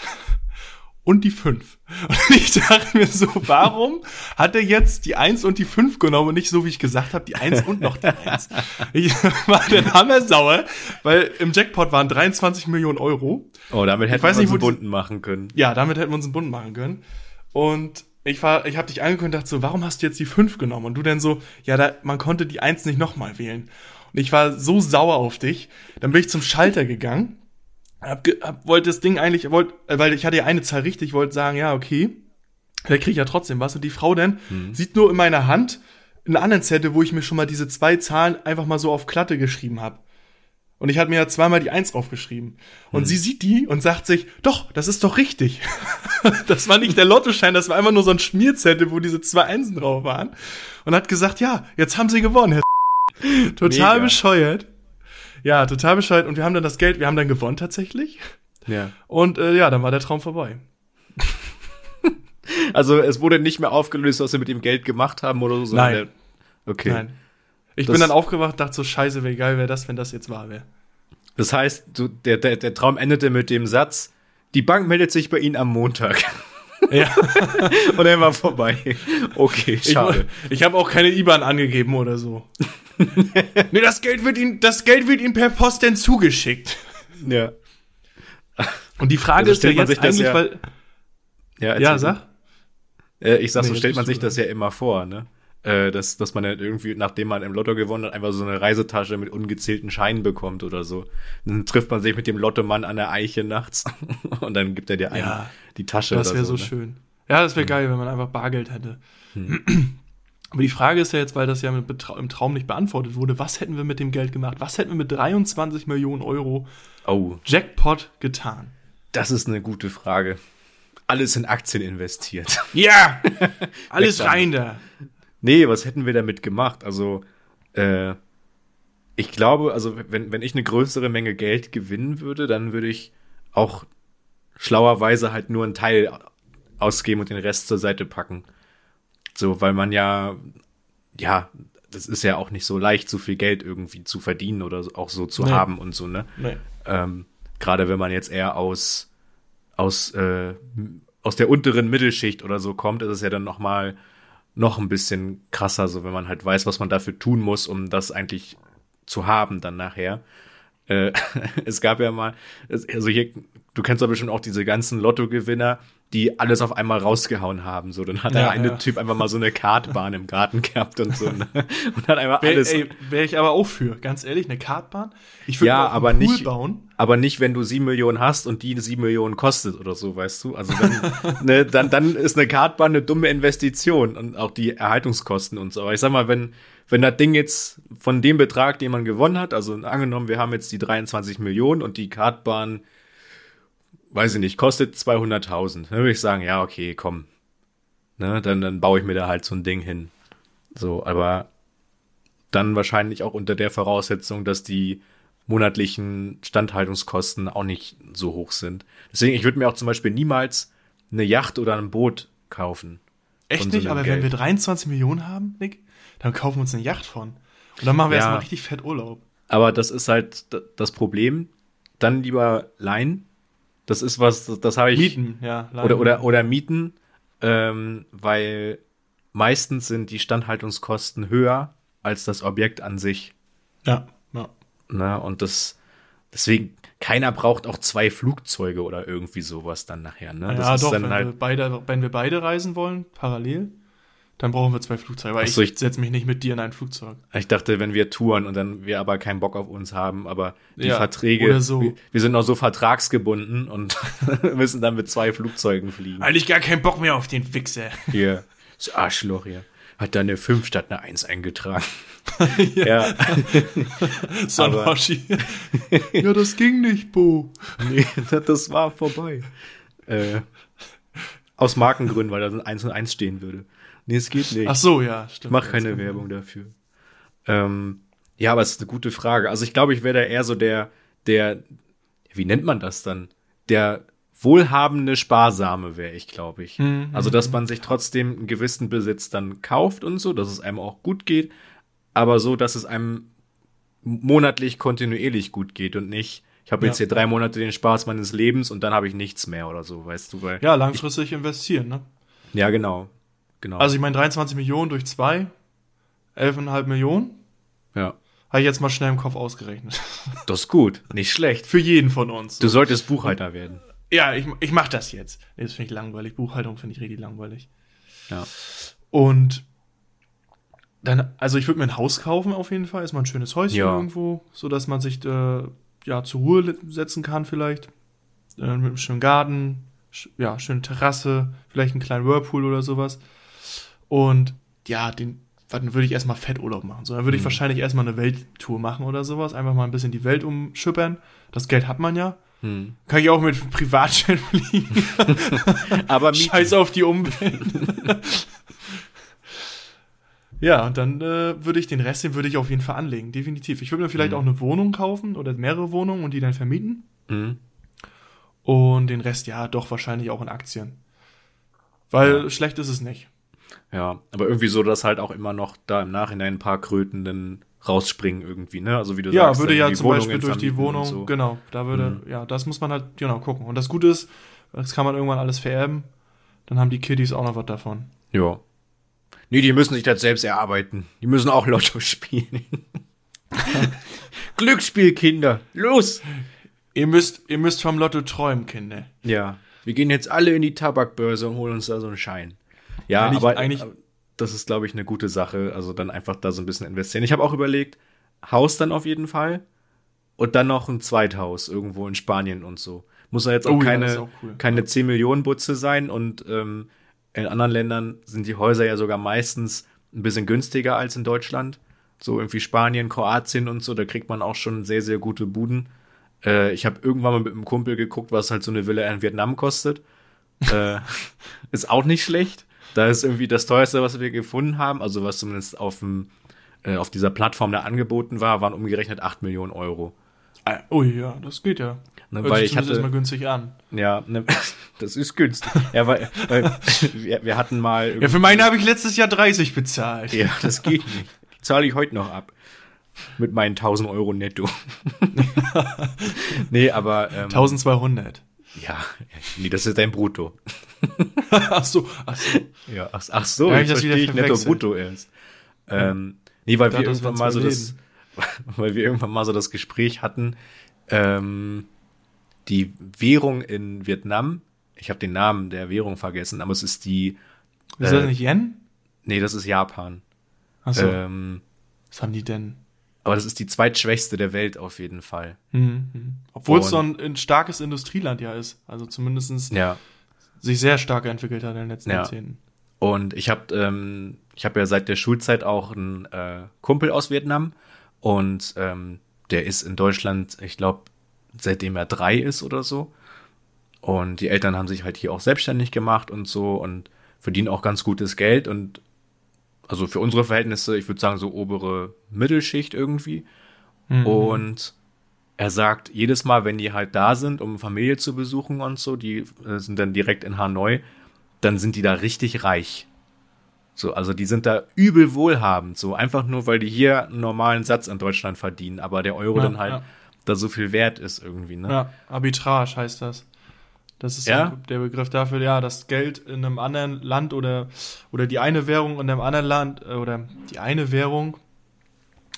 Und die 5. Und ich dachte mir so, warum hat er jetzt die 1 und die 5 genommen und nicht so, wie ich gesagt habe, die 1 und noch die 1? Ich war dann hammersauer, weil im Jackpot waren 23 Millionen Euro. Oh, damit hätten wir uns einen bunten machen können. Ja, damit hätten wir uns einen Bund machen können. Und ich war, ich habe dich angekündigt und dachte so, warum hast du jetzt die 5 genommen? Und du dann so, ja, da, man konnte die 1 nicht nochmal wählen. Und ich war so sauer auf dich. Dann bin ich zum Schalter gegangen, hab, hab wollte das Ding eigentlich, wollt, äh, weil ich hatte ja eine Zahl richtig, wollte sagen, ja, okay, da kriege ich ja trotzdem was. Und die Frau dann sieht nur in meiner Hand einen anderen Zettel, wo ich mir schon mal diese zwei Zahlen einfach mal so auf Klatte geschrieben habe. Und ich hatte mir ja zweimal die Eins draufgeschrieben. Und sie sieht die und sagt sich, doch, das ist doch richtig. das war nicht der Lottoschein, das war einfach nur so ein Schmierzettel, wo diese zwei Einsen drauf waren. Und hat gesagt, ja, jetzt haben sie gewonnen, Herr Total Mega. bescheuert. Ja, total bescheuert. Und wir haben dann das Geld, wir haben dann gewonnen tatsächlich. Ja. Und äh, ja, dann war der Traum vorbei. Also es wurde nicht mehr aufgelöst, was wir mit dem Geld gemacht haben oder so. sondern Nein. Der, okay. Nein. Ich Das- bin dann aufgewacht, dachte so, scheiße, wie geil wäre das, wenn das jetzt wahr wäre. Das heißt, du, der, der, der Traum endete mit dem Satz, die Bank meldet sich bei Ihnen am Montag. Ja. Und dann war vorbei. Okay, Ich, schade. ich habe auch keine IBAN angegeben oder so. Nee, das Geld wird Ihnen, das Geld wird Ihnen per Post denn zugeschickt. Ja. Und die Frage Also ist ja stellt man jetzt eigentlich, ja- weil, Ja, ja, sag. Äh, ich sag, Nee, so stellt man sich das ja immer vor, ne? Äh, dass, dass man dann irgendwie, nachdem man im Lotto gewonnen hat, einfach so eine Reisetasche mit ungezählten Scheinen bekommt oder so. Dann trifft man sich mit dem Lottomann an der Eiche nachts und dann gibt er dir einen Ja, die Tasche Das wäre so. so ne? schön. Ja, das wäre geil, wenn man einfach Bargeld hätte. Aber die Frage ist ja jetzt, weil das ja im Traum nicht beantwortet wurde, was hätten wir mit dem Geld gemacht? Was hätten wir mit 23 Millionen Euro Oh, Jackpot getan? das ist eine gute Frage. Alles in Aktien investiert. Ja! Alles rein da! Nee, was hätten wir damit gemacht? Also, äh, ich glaube, also wenn, wenn ich eine größere Menge Geld gewinnen würde, dann würde ich auch schlauerweise halt nur einen Teil ausgeben und den Rest zur Seite packen. So, weil man ja, ja, das ist ja auch nicht so leicht, so viel Geld irgendwie zu verdienen oder auch so zu Nee. haben und so, ne? Nee. Ähm, Gerade wenn man jetzt eher aus, aus, äh, aus der unteren Mittelschicht oder so kommt, ist es ja dann noch mal noch ein bisschen krasser, so wenn man halt weiß, was man dafür tun muss, um das eigentlich zu haben dann nachher. Äh, es gab ja mal, also hier, du kennst doch bestimmt auch diese ganzen Lottogewinner, die alles auf einmal rausgehauen haben. So, dann hat der Ja, eine ja. Typ einfach mal so eine Kartbahn im Garten gehabt und so. Ne? Und hat einfach Wäre alles. wär ich aber auch für, ganz ehrlich, eine Kartbahn. Ich würde Ja, aber Pool nicht- bauen. Aber nicht, wenn du sieben Millionen hast und die sieben Millionen kostet oder so, weißt du? Also dann, ne, dann, dann ist eine Kartbahn eine dumme Investition und auch die Erhaltungskosten und so. Aber ich sag mal, wenn, wenn das Ding jetzt von dem Betrag, den man gewonnen hat, also angenommen, wir haben jetzt die 23 Millionen und die Kartbahn, weiß ich nicht, kostet 200.000, dann würde ich sagen, ja, okay, komm. Ne, dann, dann baue ich mir da halt so ein Ding hin. So, aber dann wahrscheinlich auch unter der Voraussetzung, dass die monatlichen Standhaltungskosten auch nicht so hoch sind. Deswegen, ich würde mir auch zum Beispiel niemals eine Yacht oder ein Boot kaufen. Echt so nicht, aber wenn wir Geld. 23 Millionen haben, Nick, dann kaufen wir uns eine Yacht von. Und dann machen wir Ja. erstmal richtig fett Urlaub. Aber das ist halt das Problem. Dann lieber leihen. Das ist was, das, habe ich. Mieten, ja. Oder, oder, oder mieten, ähm, weil meistens sind die Standhaltungskosten höher als das Objekt an sich. Ja, ja. Ne? Und das, deswegen, keiner braucht auch zwei Flugzeuge oder irgendwie sowas dann nachher. Ne? Das ja, ist doch, dann wenn, wir halt, beide, wenn wir beide reisen wollen, parallel, dann brauchen wir zwei Flugzeuge. Weil so, ich, ich- setze mich nicht mit dir in ein Flugzeug. ich dachte, wenn wir touren und dann wir aber keinen Bock auf uns haben, aber die Ja, Verträge, so. wir, wir sind auch so vertragsgebunden und müssen dann mit zwei Flugzeugen fliegen. Eigentlich gar keinen Bock mehr auf den Wichser. Hier, das Arschloch hier. Hat da eine 5 statt eine 1 eingetragen. ja. Aber- Hoshi. ja, das ging nicht, Bo. Nee, das war vorbei. Äh, aus Markengründen, weil da so ein 1 und 1 stehen würde. Nee, es geht nicht. Ach so, ja, stimmt. Mach keine Werbung dafür. Ähm, ja, aber es ist eine gute Frage. Also ich glaube, ich wäre da eher so der, der, wie nennt man das dann? Der wohlhabende Sparsame wäre ich, glaube ich. Mhm, Also, dass man sich trotzdem einen gewissen Besitz dann kauft und so, dass es einem auch gut geht, aber so, dass es einem monatlich kontinuierlich gut geht und nicht ich habe jetzt Ja. hier drei Monate den Spaß meines Lebens und dann habe ich nichts mehr oder so, weißt du, weil. Ja, langfristig investieren, ne? Ja, genau. Genau. Also ich meine 23 Millionen durch zwei, 11,5 Millionen, ja. habe ich jetzt mal schnell im Kopf ausgerechnet. Das ist gut. Nicht schlecht. Für jeden von uns. Du solltest Buchhalter werden. Ja, ich, ich mach das jetzt. Nee, das finde ich langweilig. Buchhaltung finde ich richtig langweilig. Ja. Und dann, also ich würde mir ein Haus kaufen auf jeden Fall. Ist mal ein schönes Häuschen Ja. irgendwo, so dass man sich äh, ja zur Ruhe setzen kann vielleicht. Äh, mit einem schönen Garten, ja, schöne Terrasse, vielleicht einen kleinen Whirlpool oder sowas. Und ja, den dann würde ich erstmal Fetturlaub machen. So, dann würde ich wahrscheinlich erstmal eine Welttour machen oder sowas. Einfach mal ein bisschen die Welt umschippern. Das Geld hat man ja. Hm. Kann ich auch mit Privatjet fliegen. Aber. Scheiß auf die Umwelt. ja, und dann äh, würde ich den Rest, den würde ich auf jeden Fall anlegen, definitiv. Ich würde mir vielleicht auch eine Wohnung kaufen oder mehrere Wohnungen und die dann vermieten. Mhm. Und den Rest, ja, doch wahrscheinlich auch in Aktien. Weil schlecht ist es nicht. Ja, aber irgendwie so, dass halt auch immer noch da im Nachhinein ein paar Kröten dann rausspringen irgendwie, ne? Also wie du Ja, sagst, würde ja zum Wohnungen Beispiel durch die Wohnung, so. Mhm. genau, da würde, ja, das muss man halt, genau, gucken. Und das Gute ist, das kann man irgendwann alles vererben. Dann haben die Kiddies auch noch was davon. Ja. Nee, die müssen sich das selbst erarbeiten. Die müssen auch Lotto spielen. Glücksspiel, Kinder. Los! Ihr müsst, ihr müsst vom Lotto träumen, Kinder. Ja. Wir gehen jetzt alle in die Tabakbörse und holen uns da so einen Schein. Ja, Eigentlich- aber eigentlich- das ist, glaube ich, eine gute Sache. Also dann einfach da so ein bisschen investieren. Ich habe auch überlegt, Haus dann auf jeden Fall. Und dann noch ein Zweithaus irgendwo in Spanien und so. Muss ja jetzt auch Oh ja, keine, ist auch cool. keine 10 Millionen Butze sein. Und ähm, in anderen Ländern sind die Häuser ja sogar meistens ein bisschen günstiger als in Deutschland. So irgendwie Spanien, Kroatien und so, da kriegt man auch schon sehr, sehr gute Buden. Äh, ich habe irgendwann mal mit einem Kumpel geguckt, was halt so eine Villa in Vietnam kostet. äh, ist auch nicht schlecht. Da ist irgendwie das teuerste, was wir gefunden haben, also was zumindest auf, dem, äh, auf dieser Plattform da angeboten war, waren umgerechnet 8 Millionen Euro. Ah, Oh ja, das geht ja. Ne, weil ich hatte, zumindest mal günstig an. ja, ne, das ist günstig. ja, weil, weil wir, wir hatten mal. Ja, für meine habe ich letztes Jahr 30 bezahlt. Ja, das geht nicht. Die zahle ich heute noch ab. Mit meinen 1000 Euro netto. nee, aber. Ähm, 1200. Ja, nee, das ist dein Brutto. ach so, ach so. Ja, ach, ach so, hab ich das wieder verstehe ich netto brutto erst. Ähm, nee, weil Ja, wir irgendwann mal so das, weil wir irgendwann mal so das Gespräch hatten, ähm, die Währung in Vietnam, ich habe den Namen der Währung vergessen, aber es ist die, Ist Äh, das nicht Yen? nee, das ist Japan. Ach so, Ähm, was haben die denn? Aber das ist die zweitschwächste der Welt auf jeden Fall. Mhm. mhm. Obwohl es so ein, ein starkes Industrieland ja ist. Also zumindest Ja. sich sehr stark entwickelt hat in den letzten Ja. Jahrzehnten. Und ich habe ähm, ich habe ja seit der Schulzeit auch einen äh, Kumpel aus Vietnam und ähm, der ist in Deutschland, ich glaube, seitdem er drei ist oder so. Und die Eltern haben sich halt hier auch selbstständig gemacht und so und verdienen auch ganz gutes Geld und also für unsere Verhältnisse, ich würde sagen, so obere Mittelschicht irgendwie. Und er sagt, jedes Mal, wenn die halt da sind, um Familie zu besuchen und so, die äh, sind dann direkt in Hanoi, dann sind die da richtig reich. So, also die sind da übel wohlhabend, so einfach nur, weil die hier einen normalen Satz in Deutschland verdienen, aber der Euro Ja, dann halt ja. da so viel wert ist irgendwie, ne? Ja, Arbitrage heißt das. Das ist Ja? der Begriff dafür, ja, das Geld in einem anderen Land oder, oder die eine Währung in einem anderen Land äh, oder die eine Währung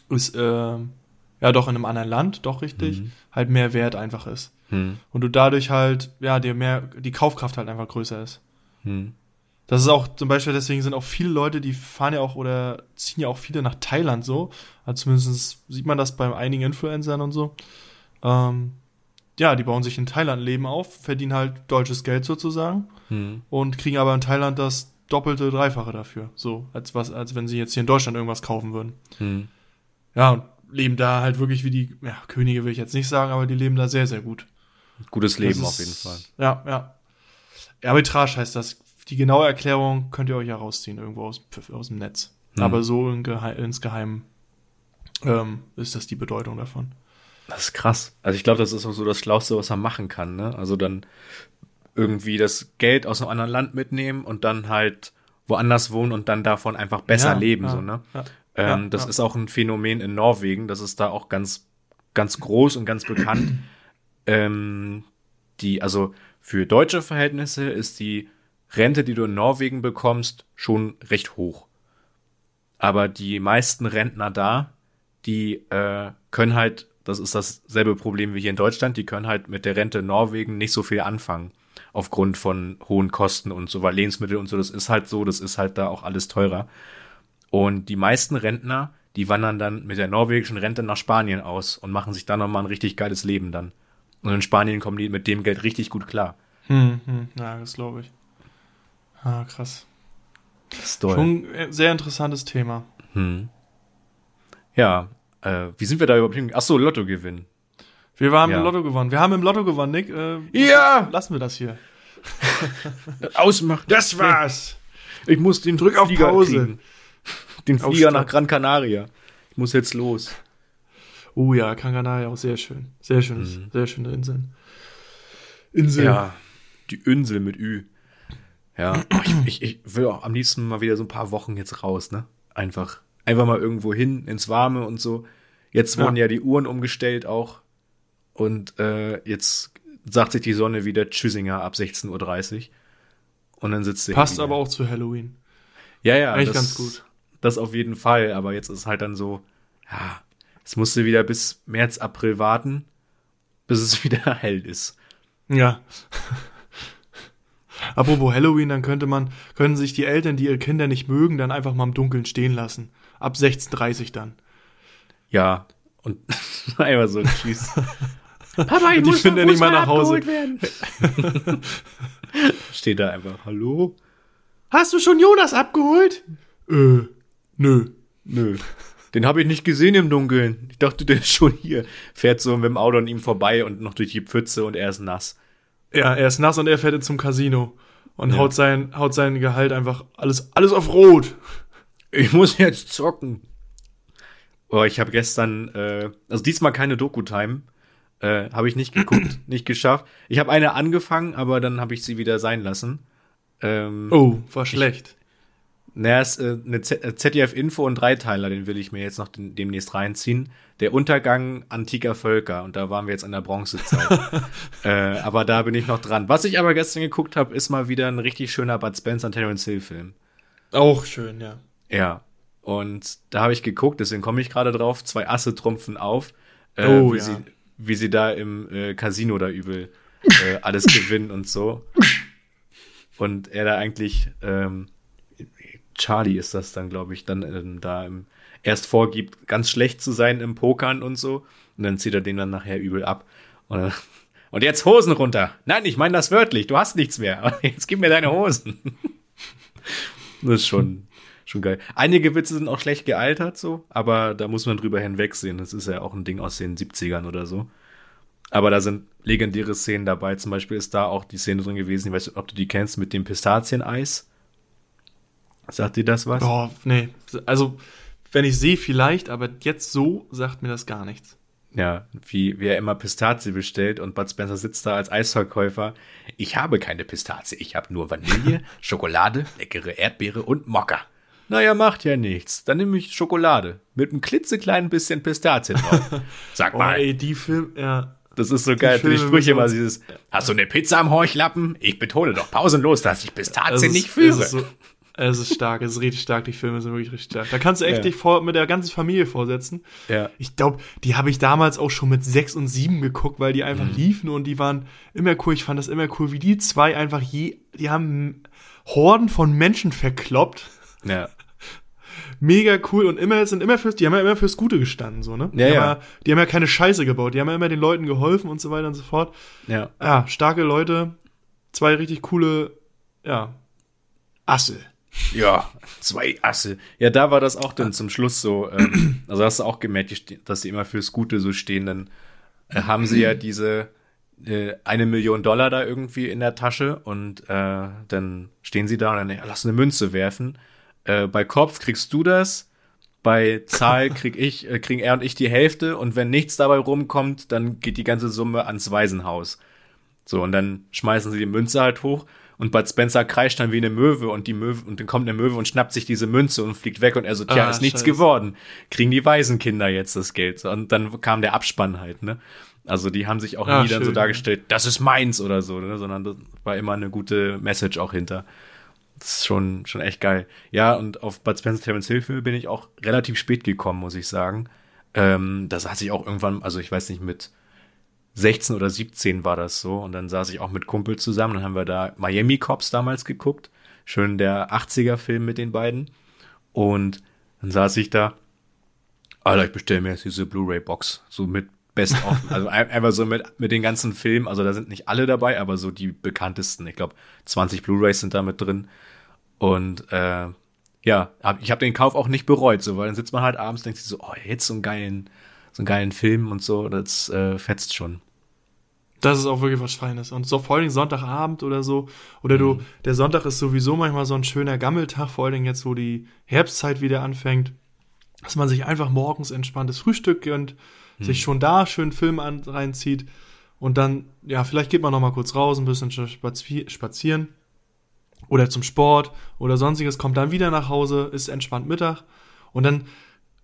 ist, äh, ja doch in einem anderen Land, doch richtig, halt mehr wert einfach ist. Hm, Und du dadurch halt, ja, dir mehr, die Kaufkraft halt einfach größer ist. hm. Das ist auch zum Beispiel, deswegen sind auch viele Leute, die fahren ja auch oder ziehen ja auch viele nach Thailand so. Also zumindest sieht man das bei einigen Influencern und so. Ähm, ja, die bauen sich in Thailand Leben auf, verdienen halt deutsches Geld sozusagen Hm. und kriegen aber in Thailand das doppelte, dreifache dafür. So, als was, als wenn sie jetzt hier in Deutschland irgendwas kaufen würden. Hm. Ja, und leben da halt wirklich wie die, ja, Könige will ich jetzt nicht sagen, aber die leben da sehr, sehr gut. Gutes Leben Das auf jeden ist- Fall. Ja, ja. Arbitrage heißt das. Die genaue Erklärung könnt ihr euch ja rausziehen irgendwo aus, aus dem Netz. Hm. Aber so in Gehe insgeheim ähm, ist das die Bedeutung davon. Das ist krass. Also ich glaube, das ist auch so das Schlauste, was man machen kann, ne? Also dann irgendwie das Geld aus einem anderen Land mitnehmen und dann halt woanders wohnen und dann davon einfach besser Ja, leben, ja, so, ne? ja, ähm, das ist auch ein Phänomen in Norwegen, das ist da auch ganz, ganz groß und ganz bekannt. ähm, die, also für deutsche Verhältnisse ist die Rente, die du in Norwegen bekommst, schon recht hoch. Aber die meisten Rentner da, die äh, können halt, das ist dasselbe Problem wie hier in Deutschland, die können halt mit der Rente in Norwegen nicht so viel anfangen. Aufgrund von hohen Kosten und so, weil Lebensmittel und so, das ist halt so, das ist halt da auch alles teurer. Und die meisten Rentner, die wandern dann mit der norwegischen Rente nach Spanien aus und machen sich dann nochmal ein richtig geiles Leben dann. Und in Spanien kommen die mit dem Geld richtig gut klar. Hm, hm, ja, das glaube ich. Ah, krass. Das ist toll. Schon ein sehr interessantes Thema. Hm. Ja, äh, wie sind wir da überhaupt hingegangen? Achso, Lotto gewinnen. Wir haben Ja. im Lotto gewonnen. Wir haben im Lotto gewonnen, Nick. Äh, Ja! Lassen wir das hier. Ausmachen. Das war's. Ich muss den Drück auf Flieger Pause. kriegen. Den Flieger nach Gran Canaria. Ich muss jetzt los. Oh ja, Gran Canaria auch sehr schön. Sehr schönes, sehr schöne Inseln. Insel. Ja, die Insel mit Ü. Ja, ich, ich, ich will auch am liebsten mal wieder so ein paar Wochen jetzt raus, ne? Einfach, einfach mal irgendwo hin, ins Warme und so. Jetzt wurden ja, die Uhren umgestellt auch. Und äh, jetzt sagt sich die Sonne wieder Tschüssinger ab 16.30 Uhr. Und dann sitzt sie Passt aber auch zu Halloween. Ja, ja. Eigentlich das, ganz gut. Das auf jeden Fall. Aber jetzt ist halt dann so, ja, es musste wieder bis März, April warten, bis es wieder hell ist. Ja. Apropos Halloween, dann könnte man, können sich die Eltern, die ihre Kinder nicht mögen, dann einfach mal im Dunkeln stehen lassen. Ab 16.30 dann. Ja. Und einfach so, tschüss. Papa, ich Die finden nicht mal nach Hause. werden. Steht da einfach, hallo? Hast du schon Jonas abgeholt? Äh, nö. Nö. Den habe ich nicht gesehen im Dunkeln. Ich dachte, der ist schon hier. Fährt so mit dem Auto an ihm vorbei und noch durch die Pfütze und er ist nass. Ja, er ist nass und er fährt jetzt zum Casino. Und Ja. haut, sein, haut sein Gehalt einfach alles, alles auf Rot. Ich muss jetzt zocken. Oh, ich habe gestern, äh, also diesmal keine Doku-Time. Äh, habe ich nicht geguckt, nicht geschafft. Ich habe eine angefangen, aber dann habe ich sie wieder sein lassen. Ähm, Oh, war schlecht. Naja, es ist äh, eine Z- äh, ZDF-Info und Dreiteiler, den will ich mir jetzt noch den, demnächst reinziehen. Der Untergang antiker Völker und da waren wir jetzt an der Bronzezeit. äh, aber da bin ich noch dran. Was ich aber gestern geguckt habe, ist mal wieder ein richtig schöner Bud Spencer und Terence Hill Film. Auch schön, ja. Ja. Und da habe ich geguckt, deswegen komme ich gerade drauf. Zwei Asse trumpfen auf, äh, Oh, wie, ja. sie, wie sie da im äh, Casino da übel äh, alles gewinnen und so. Und er da eigentlich, ähm, Charlie ist das dann, glaube ich, dann ähm, da im, erst vorgibt, ganz schlecht zu sein im Pokern und so. Und dann zieht er den dann nachher übel ab. Und, und jetzt Hosen runter. Nein, ich meine das wörtlich. Du hast nichts mehr. Jetzt gib mir deine Hosen. Das ist schon, schon geil. Einige Witze sind auch schlecht gealtert, so, aber da muss man drüber hinwegsehen. Das ist ja auch ein Ding aus den 70ern oder so. Aber da sind legendäre Szenen dabei. Zum Beispiel ist da auch die Szene drin gewesen, ich weiß nicht, ob du die kennst, mit dem Pistazieneis. Sagt dir das was? Boah, nee. Also, wenn ich sehe, vielleicht, aber jetzt so sagt mir das gar nichts. Ja, wie, wie er immer Pistazie bestellt und Bud Spencer sitzt da als Eisverkäufer. Ich habe keine Pistazie, ich habe nur Vanille, Schokolade, leckere Erdbeere und Mokka. Naja, macht ja nichts. Dann nehme ich Schokolade mit einem klitzekleinen bisschen Pistazie drauf. Sag Oh, mal, ey, die Film, ja. das ist so geil. Die, Filme Sprüche immer dieses, hast du eine Pizza am Horchlappen? Ich betone doch pausenlos, dass ich Pistazie Es ist- nicht führe. Es ist, so, es ist stark, es ist richtig stark, die Filme sind wirklich richtig stark. Da kannst du echt Ja. dich vor, mit der ganzen Familie vorsetzen. ja. Ich glaube, die habe ich damals auch schon mit sechs und sieben geguckt, weil die einfach Mhm. liefen und die waren immer cool. Ich fand das immer cool, wie die zwei einfach je, die haben Horden von Menschen verkloppt. Ja. Mega cool und immer sind immer fürs, die haben ja immer fürs Gute gestanden, so, ne? Ja, die, ja. Haben ja, die haben ja keine Scheiße gebaut, die haben ja immer den Leuten geholfen und so weiter und so fort. Ja. Ja, starke Leute, zwei richtig coole, ja, Asse. Ja, zwei Asse. Ja, da war das auch dann zum Schluss so. Ähm, also hast du auch gemerkt, die dass sie immer fürs Gute so stehen. Dann äh, haben sie ja diese äh, eine Million Dollar da irgendwie in der Tasche und äh, dann stehen sie da und dann, ja, lass eine Münze werfen. Äh, bei Kopf kriegst du das, bei Zahl krieg ich, äh, kriegen er und ich die Hälfte und wenn nichts dabei rumkommt, dann geht die ganze Summe ans Waisenhaus. So, und dann schmeißen sie die Münze halt hoch Und Bud Spencer kreischt dann wie eine Möwe und die Möwe, und dann kommt eine Möwe und schnappt sich diese Münze und fliegt weg und er so, tja, Ah, ist nichts scheiße. geworden. Kriegen die Waisenkinder jetzt das Geld. Und dann kam der Abspann halt, ne? Also die haben sich auch Ah, nie dann so schön, dargestellt, das ist meins oder so, ne? Sondern das war immer eine gute Message auch hinter. Das ist schon, schon echt geil. Ja, und auf Bud Spencer Terence Hill Filme bin ich auch relativ spät gekommen, muss ich sagen. Ähm, da saß ich auch irgendwann, also ich weiß nicht, mit 16 oder 17 war das so. Und dann saß ich auch mit Kumpel zusammen. Dann haben wir da Miami Cops damals geguckt. Schön der 80er-Film mit den beiden. Und dann saß ich da. Alter, ich bestelle mir jetzt diese Blu-ray-Box. So mit Best of. Also ein- einfach so mit, mit den ganzen Filmen. Also da sind nicht alle dabei, aber so die bekanntesten. Ich glaube, 20 Blu-rays sind da mit drin. Und äh, ja, hab, ich habe den Kauf auch nicht bereut, so, weil dann sitzt man halt abends und denkt sich so, oh, jetzt so einen geilen, so einen geilen Film und so, das äh, fetzt schon. Das ist auch wirklich was Feines. Und so vor allen Dingen Sonntagabend oder so. Oder du, der Sonntag ist sowieso manchmal so ein schöner Gammeltag, vor allen Dingen jetzt, wo die Herbstzeit wieder anfängt. Dass man sich einfach morgens entspanntes Frühstück gönnt, sich schon da schön Film an, reinzieht. Und dann, ja, vielleicht geht man noch mal kurz raus, ein bisschen spazi spazieren. Oder zum Sport oder sonstiges, kommt dann wieder nach Hause, ist entspannt Mittag. Und dann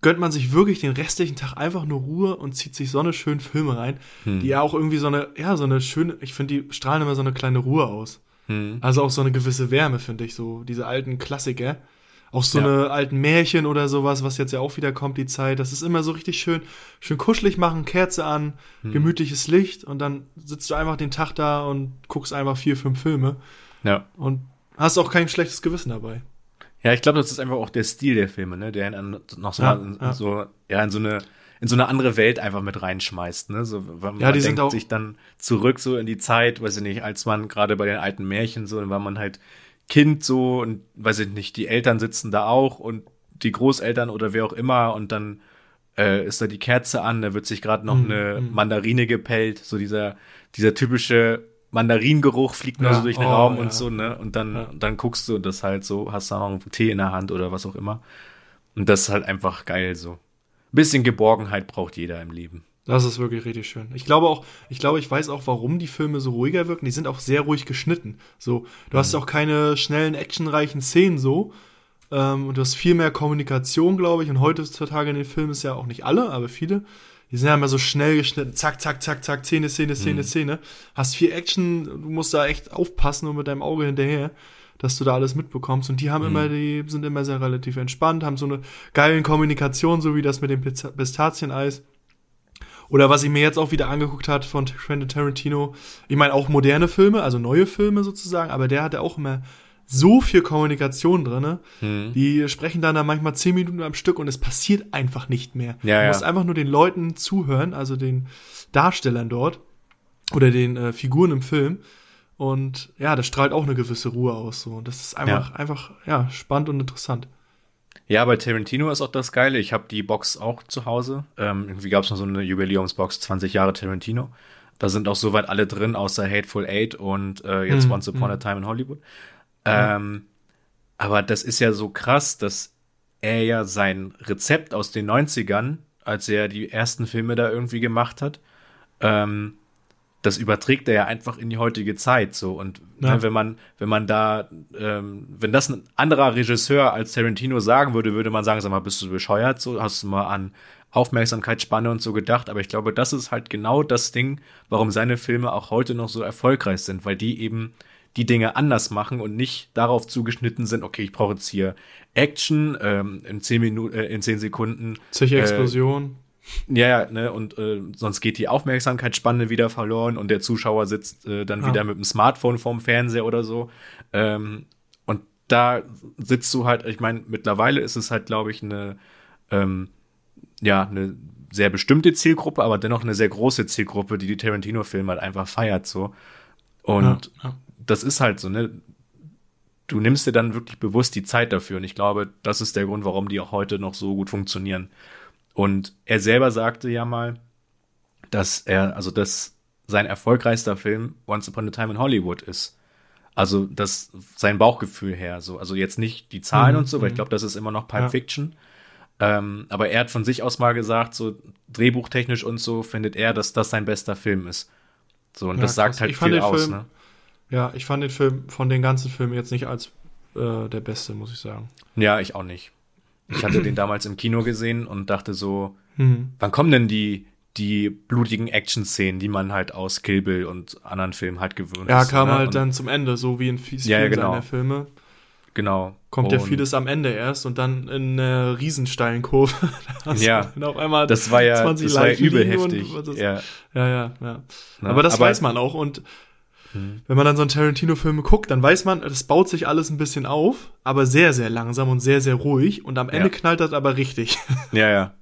gönnt man sich wirklich den restlichen Tag einfach nur Ruhe und zieht sich so eine schöne Filme rein, die ja auch irgendwie so eine, ja, so eine schöne, ich finde, die strahlen immer so eine kleine Ruhe aus. Also auch so eine gewisse Wärme, finde ich, so diese alten Klassiker. Auch so Ja. eine alten Märchen oder sowas, was jetzt ja auch wieder kommt, die Zeit. Das ist immer so richtig schön, schön kuschelig machen, Kerze an, gemütliches Licht und dann sitzt du einfach den Tag da und guckst einfach vier, fünf Filme Ja. und hast auch kein schlechtes Gewissen dabei. Ja, ich glaube, das ist einfach auch der Stil der Filme, ne, der ihn an, noch so, Ja, in, ja. so, ja, in so eine, in so eine andere Welt einfach mit reinschmeißt, ne, so, man Ja, die sind denkt auch- sich dann zurück so in die Zeit, weiß ich nicht, als man gerade bei den alten Märchen so, dann war man halt Kind so und weiß ich nicht, die Eltern sitzen da auch und die Großeltern oder wer auch immer und dann äh, ist da die Kerze an, da wird sich gerade noch Mhm, eine Mandarine gepellt, so dieser, dieser typische Mandaringeruch fliegt nur Ja, so durch den oh, Raum ja. und so, ne? Und dann, Ja. dann guckst du das halt so, hast da noch einen Tee in der Hand oder was auch immer. Und das ist halt einfach geil so. Ein bisschen Geborgenheit braucht jeder im Leben. Das ist wirklich richtig schön. Ich glaube auch, ich glaube, ich weiß auch, warum die Filme so ruhiger wirken. Die sind auch sehr ruhig geschnitten. So, du hast auch keine schnellen, actionreichen Szenen so. Ähm, und du hast viel mehr Kommunikation, glaube ich. Und heutzutage in den Filmen ist ja auch nicht alle, aber viele. Die sind ja immer so schnell geschnitten. Zack, zack, zack, zack, Szene, Szene, Szene, Szene. Hast viel Action. Du musst da echt aufpassen und mit deinem Auge hinterher, dass du da alles mitbekommst. Und die haben immer, die sind immer sehr relativ entspannt, haben so eine geilen Kommunikation, so wie das mit dem Pistazieneis. Oder was ich mir jetzt auch wieder angeguckt hat von Quentin Tarantino. Ich meine auch moderne Filme, also neue Filme sozusagen, aber der hatte auch immer so viel Kommunikation drinne. Hm. Die sprechen dann da manchmal zehn Minuten am Stück und es passiert einfach nicht mehr. Ja, du ja. musst einfach nur den Leuten zuhören, also den Darstellern dort oder den äh, Figuren im Film. Und ja, das strahlt auch eine gewisse Ruhe aus. So. Und das ist einfach, Ja. einfach, ja, spannend und interessant. Ja, bei Tarantino ist auch das Geile. Ich habe die Box auch zu Hause. Ähm, irgendwie gab es noch so eine Jubiläumsbox, 20 Jahre Tarantino. Da sind auch soweit alle drin, außer Hateful Eight und äh, jetzt Mhm, Once Upon a Time in Hollywood. Ähm, aber das ist ja so krass, dass er ja sein Rezept aus den 90ern, als er die ersten Filme da irgendwie gemacht hat, ähm, das überträgt er ja einfach in die heutige Zeit so. Und Ja. ne, wenn man wenn man da ähm, wenn das ein anderer Regisseur als Tarantino sagen würde würde man sagen sag mal bist du bescheuert so? Hast du mal an Aufmerksamkeitsspanne und so gedacht? Aber ich glaube das ist halt genau das Ding warum seine Filme auch heute noch so erfolgreich sind weil die eben die Dinge anders machen und nicht darauf zugeschnitten sind okay ich brauche jetzt hier Action ähm, in zehn Minuten äh, in zehn Sekunden Zig äh, Explosion. ja, ja, ne, und äh, sonst geht die Aufmerksamkeitsspanne wieder verloren und der Zuschauer sitzt äh, dann Ja. wieder mit dem Smartphone vorm Fernseher oder so. Ähm, und da sitzt du halt, ich meine, mittlerweile ist es halt, glaube ich, eine, ähm, ja, eine sehr bestimmte Zielgruppe, aber dennoch eine sehr große Zielgruppe, die die Tarantino-Filme halt einfach feiert so. Und ja, ja. Das ist halt so, ne? Du nimmst dir dann wirklich bewusst die Zeit dafür. Und ich glaube, das ist der Grund, warum die auch heute noch so gut funktionieren. Und er selber sagte ja mal, dass er, also dass sein erfolgreichster Film Once Upon a Time in Hollywood ist. Also das sein Bauchgefühl her, so also jetzt nicht die Zahlen Mhm, und so, weil ich mhm. glaube, das ist immer noch Pulp Ja. Fiction. Ähm, aber er hat von sich aus mal gesagt, so drehbuchtechnisch und so findet er, dass das sein bester Film ist. So und Ja, das sagt krass. halt Ich viel aus, Film- ne? Ja, ich fand den Film von den ganzen Filmen jetzt nicht als äh, der beste, muss ich sagen. Ja, ich auch nicht. Ich hatte den damals im Kino gesehen und dachte so, Mhm. wann kommen denn die, die blutigen Action-Szenen, die man halt aus Kill Bill und anderen Filmen halt gewöhnt Ja, ist. kam ne? halt und, dann zum Ende, so wie in vielen Ja, ja, genau. seiner Filme. Genau. Kommt ja vieles am Ende erst und dann in einer riesensteilen Kurve. Ja. auf einmal Das war ja, 20 das war ja übel heftig. ist- Ja, Ja, ja, ja. Ne? Aber das weiß man auch. Und wenn man dann so einen Tarantino-Film guckt, dann weiß man, das baut sich alles ein bisschen auf, aber sehr, sehr langsam und sehr, sehr ruhig. Und am Ende Ja. knallt das aber richtig. ja, ja.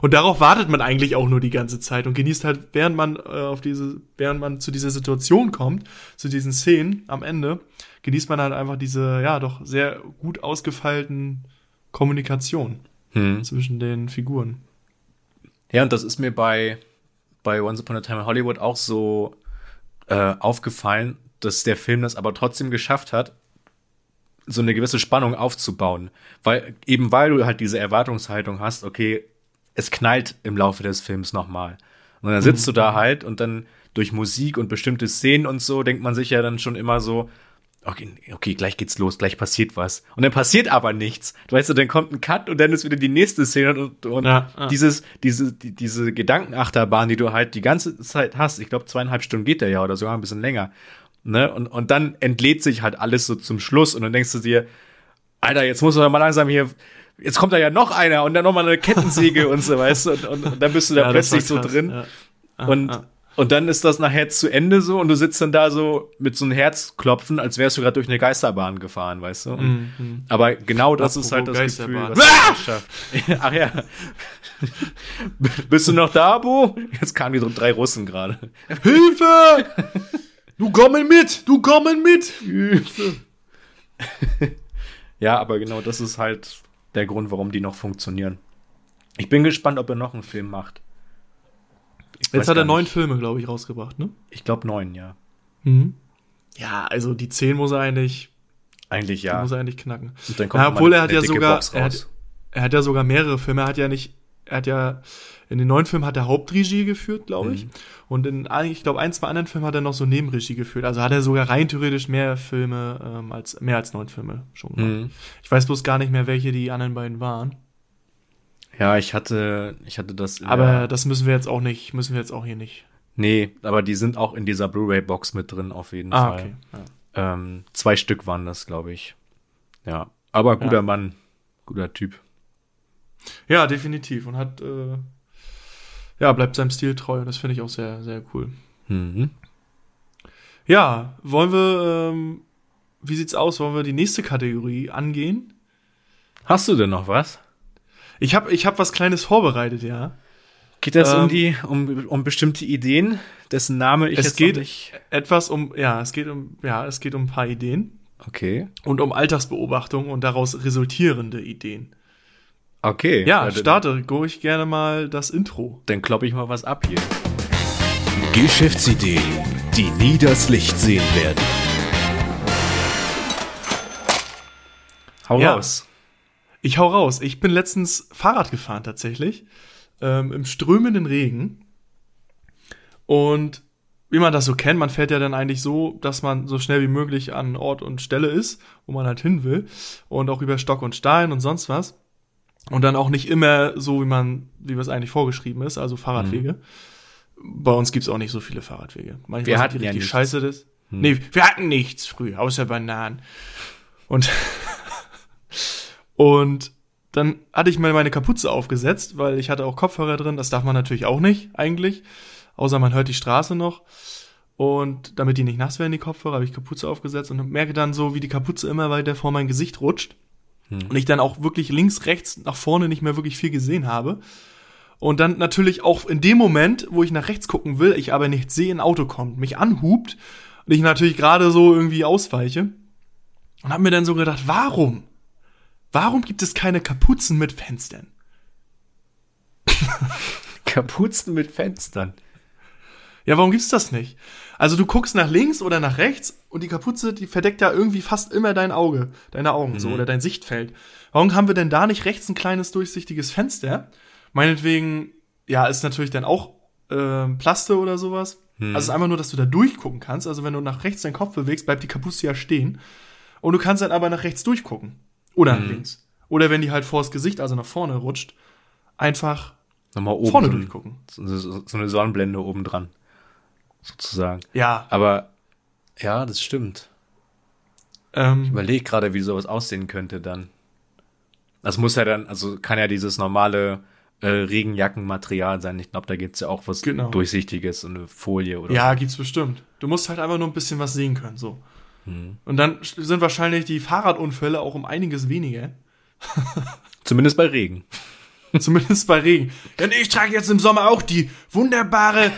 Und darauf wartet man eigentlich auch nur die ganze Zeit und genießt halt, während man äh, auf diese, während man zu dieser Situation kommt, zu diesen Szenen am Ende, genießt man halt einfach diese, ja, doch sehr gut ausgefeilten Kommunikation Hm. zwischen den Figuren. Ja, und das ist mir bei, bei Once Upon a Time in Hollywood auch so äh, aufgefallen, dass der Film das aber trotzdem geschafft hat, so eine gewisse Spannung aufzubauen. Weil, eben weil du halt diese Erwartungshaltung hast, okay, es knallt im Laufe des Films nochmal. Und dann sitzt du da halt und dann durch Musik und bestimmte Szenen und so denkt man sich ja dann schon immer so, okay, okay, gleich geht's los, gleich passiert was. Und dann passiert aber nichts. Du weißt du, dann kommt ein Cut und dann ist wieder die nächste Szene und, und Ja, ja. dieses, diese, die, diese Gedankenachterbahn, die du halt die ganze Zeit hast, ich glaube zweieinhalb Stunden geht der ja oder sogar ein bisschen länger. Ne? Und, und dann entlädt sich halt alles so zum Schluss und dann denkst du dir, Alter, jetzt muss man mal langsam hier, jetzt kommt da ja noch einer und dann noch mal eine Kettensäge und so, weißt du, und, und, und dann bist du da Ja, plötzlich so drin. Ah, Und, ah. Und dann ist das nachher zu Ende so und du sitzt dann da so mit so einem Herzklopfen, als wärst du gerade durch eine Geisterbahn gefahren, weißt du? Und, Aber genau das ist halt das Apropos Gefühl, Geisterbahn. was er schafft. Ach ja. Bist du noch da, Bo? Jetzt kamen die drei Russen gerade. Hilfe! Du kommen mit! Du kommen mit! Ja, aber genau das ist halt der Grund, warum die noch funktionieren. Ich bin gespannt, ob er noch einen Film macht. Jetzt hat er neun nicht. Filme, glaube ich, rausgebracht, ne? Ich glaube neun, ja. Ja, also die zehn muss er eigentlich, Eigentlich ja. muss er eigentlich knacken. Und dann kommt mal obwohl eine- er hat eine ja sogar, er hat, er hat ja sogar mehrere Filme. Er hat ja nicht, er hat ja in den neuen Filmen hat er Hauptregie geführt, glaube Mhm. ich. Und in, ein- ich glaube, ein, zwei anderen Filmen hat er noch so Nebenregie geführt. Also hat er sogar rein theoretisch mehr Filme ähm, als mehr als neun Filme schon gemacht. Mhm. Ich weiß bloß gar nicht mehr, welche die anderen beiden waren. Ja, ich hatte, ich hatte das. Aber das müssen wir jetzt auch nicht, müssen wir jetzt auch hier nicht. nee, aber die sind auch in dieser Blu-ray-Box mit drin auf jeden Ah, Fall. okay. Ja. Ähm, zwei Stück waren das, glaube ich. Ja, aber guter Ja. Mann, guter Typ. Ja, definitiv. Und hat, äh, ja, bleibt seinem Stil treu. Und das finde ich auch sehr, sehr cool. Mhm. Ja, wollen wir, ähm, wie sieht's aus? Wollen wir die nächste Kategorie angehen? Hast du denn noch was? Ich habe ich hab was Kleines vorbereitet, ja. Geht das Ähm, um die, um, um bestimmte Ideen, dessen Name ich Es jetzt geht noch nicht. etwas um, ja, es geht um, ja, es geht um ein paar Ideen Okay. und um Alltagsbeobachtung und daraus resultierende Ideen. Okay. Ja, starte ruhig gerne mal das Intro. Dann kloppe ich mal was ab hier. Geschäftsideen, die nie das Licht sehen werden. Hau Ja. raus. Ich hau raus. Ich bin letztens Fahrrad gefahren tatsächlich. Ähm, Im strömenden Regen. Und wie man das so kennt, man fährt ja dann eigentlich so, dass man so schnell wie möglich an Ort und Stelle ist, wo man halt hin will. Und auch über Stock und Stein und sonst was. Und dann auch nicht immer so, wie man, wie es eigentlich vorgeschrieben ist, also Fahrradwege. Bei uns gibt's auch nicht so viele Fahrradwege. Manchmal Wir hatten die ja richtig nichts. scheiße. Das. Nee, wir hatten nichts früher, außer Bananen. Und und dann hatte ich mir meine Kapuze aufgesetzt, weil ich hatte auch Kopfhörer drin. Das darf man natürlich auch nicht, eigentlich. Außer man hört die Straße noch. Und damit die nicht nass werden, die Kopfhörer, habe ich Kapuze aufgesetzt und merke dann so, wie die Kapuze immer weiter vor mein Gesicht rutscht. Und ich dann auch wirklich links, rechts, nach vorne nicht mehr wirklich viel gesehen habe. Und dann natürlich auch in dem Moment, wo ich nach rechts gucken will, ich aber nicht sehe, ein Auto kommt, mich anhupt und ich natürlich gerade so irgendwie ausweiche. Und habe mir dann so gedacht, warum? Warum gibt es keine Kapuzen mit Fenstern? Kapuzen mit Fenstern. Ja, warum gibt's das nicht? Also du guckst nach links oder nach rechts und die Kapuze, die verdeckt ja irgendwie fast immer dein Auge, deine Augen so oder dein Sichtfeld. Warum haben wir denn da nicht rechts ein kleines durchsichtiges Fenster? Meinetwegen, ja, ist natürlich dann auch äh, Plaste oder sowas. Hm. Also es ist einfach nur, dass du da durchgucken kannst. Also wenn du nach rechts deinen Kopf bewegst, bleibt die Kapuze ja stehen. Und du kannst dann aber nach rechts durchgucken. Oder Hm. nach links. Oder wenn die halt vors Gesicht, also nach vorne rutscht, einfach Nochmal oben. vorne so, durchgucken. so, so, so eine Sonnenblende oben dran. Sozusagen. Ja. Aber ja, das stimmt. Ähm, Überleg gerade, wie sowas aussehen könnte dann. Das muss ja dann, also kann ja dieses normale äh, Regenjackenmaterial sein. Ich glaube, da gibt's ja auch was Genau. Durchsichtiges, so eine Folie oder ja, gibt's bestimmt. Du musst halt einfach nur ein bisschen was sehen können, so. Hm. Und dann sind wahrscheinlich die Fahrradunfälle auch um einiges weniger. Zumindest bei Regen. Zumindest bei Regen. Nee, ich trage jetzt im Sommer auch die wunderbare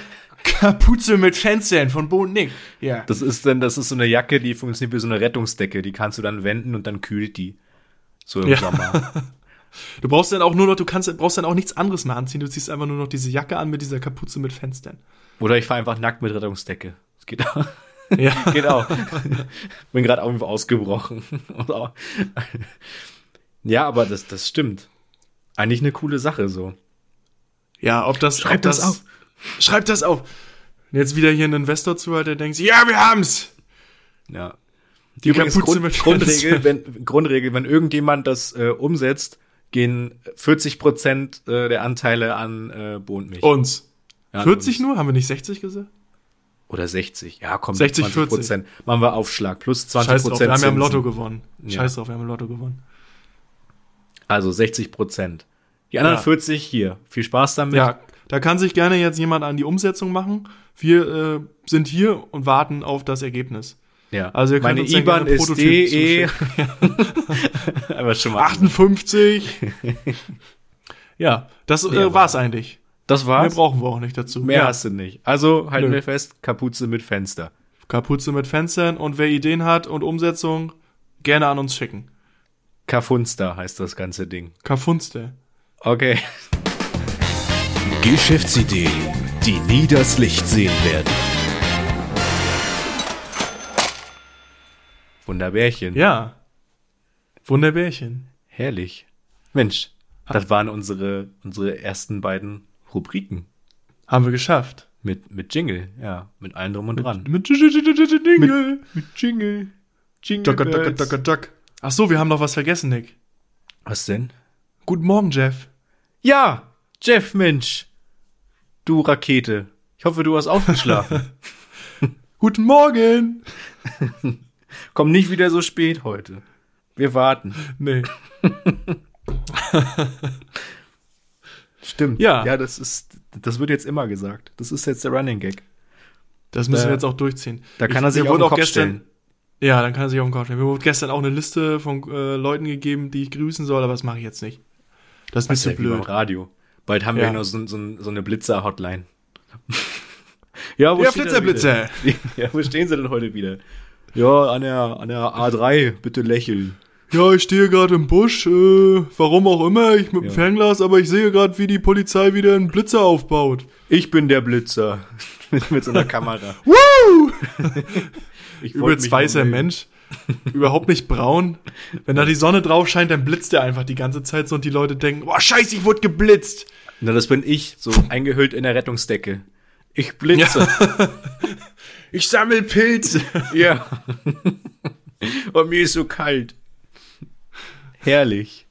Kapuze mit Fenstern von Bo Nick. Ja. Das ist dann, das ist so eine Jacke, die funktioniert wie so eine Rettungsdecke. Die kannst du dann wenden und dann kühlt die. So im Ja. Sommer. Du brauchst dann auch nur noch, du kannst, brauchst dann auch nichts anderes mehr anziehen. Du ziehst einfach nur noch diese Jacke an mit dieser Kapuze mit Fenstern. Oder ich fahre einfach nackt mit Rettungsdecke. Das geht auch. Ja. Geht auch. Bin gerade irgendwo ausgebrochen. Ja, aber das, das stimmt. Eigentlich eine coole Sache so. Ja, ob das, Schreib ob das auf. Schreib das auf. Und jetzt wieder hier ein Investor zuhört, der denkt, ja, wir haben's. Ja. Die Kapuze Grund, mit Grundregel, wenn, Grundregel, wenn irgendjemand das äh, umsetzt, gehen 40 Prozent äh, der Anteile an äh, Bo und mich. Uns. Ja, an 40 uns. nur? Haben wir nicht 60 gesagt? Oder 60. Ja, komm, 60, 20 Prozent. Machen wir Aufschlag. Plus 20 Scheiß drauf, Prozent. wir haben ja im. Lotto gewonnen. Ja. Scheiß drauf, wir haben im Lotto gewonnen. Also 60 Prozent. Die anderen Ja. 40 hier. Viel Spaß damit. Ja, da kann sich gerne jetzt jemand an die Umsetzung machen. Wir äh, sind hier und warten auf das Ergebnis. ja. Also ihr könnt Meine IBAN ist DE. Aber schon mal. 58. ja, das äh, war's eigentlich. Das Mehr war's. brauchen wir auch nicht dazu. Mehr ja. hast du nicht. Also halten Nö. wir fest, Kapuze mit Fenster. Kapuze mit Fenstern und wer Ideen hat und Umsetzung, gerne an uns schicken. Kafunster heißt das ganze Ding. Kafunste. Okay. Geschäftsideen, die nie das Licht sehen werden. Wunderbärchen. Ja. Wunderbärchen. Herrlich. Mensch, das waren unsere, unsere ersten beiden Rubriken. Haben wir geschafft. Mit, mit Jingle, ja. Mit allem drum und dran. Mit Dinge. mit Jingle. Jingle Duck, duck, duck, duck. Ach so, wir haben noch was vergessen, Nick. Was denn? Guten Morgen, Jeff. Ja, Jeff, Mensch. Du Rakete. Ich hoffe, du hast ausgeschlafen. Guten Morgen. Komm nicht wieder so spät heute. Wir warten. Nee. Stimmt. Ja. Ja, das ist, das wird jetzt immer gesagt. Das ist jetzt der Running Gag. Das müssen Da- wir jetzt auch durchziehen. Da kann Ich- er sich auf den auch Kopf gestern, stellen. Ja, dann kann er sich auf den Kopf stellen. Mir wurde gestern auch eine Liste von äh, Leuten gegeben, die ich grüßen soll, aber das mache ich jetzt nicht. Das ist mir zu ja wie beim blöd. Radio. Bald haben wir Ja. noch so, so, so eine Blitzer-Hotline. ja, wo Ja, er Flitzer, wieder? Ja, wo stehen sie denn heute wieder? Ja, an der, an der A3, bitte lächeln. Ja, ich stehe gerade im Busch, äh, warum auch immer, ich mit dem Ja. Fernglas, aber ich sehe gerade, wie die Polizei wieder einen Blitzer aufbaut. Ich bin der Blitzer. mit, so einer Kamera. Woo! Ich Übelst weißer. Mensch. Überhaupt nicht braun. Wenn da die Sonne drauf scheint, dann blitzt er einfach die ganze Zeit so und die Leute denken, boah, scheiße, ich wurde geblitzt. Na, das bin ich, so eingehüllt in der Rettungsdecke. Ich blitze. Ich sammel Pilze. Ja. Und mir ist so kalt. Herrlich.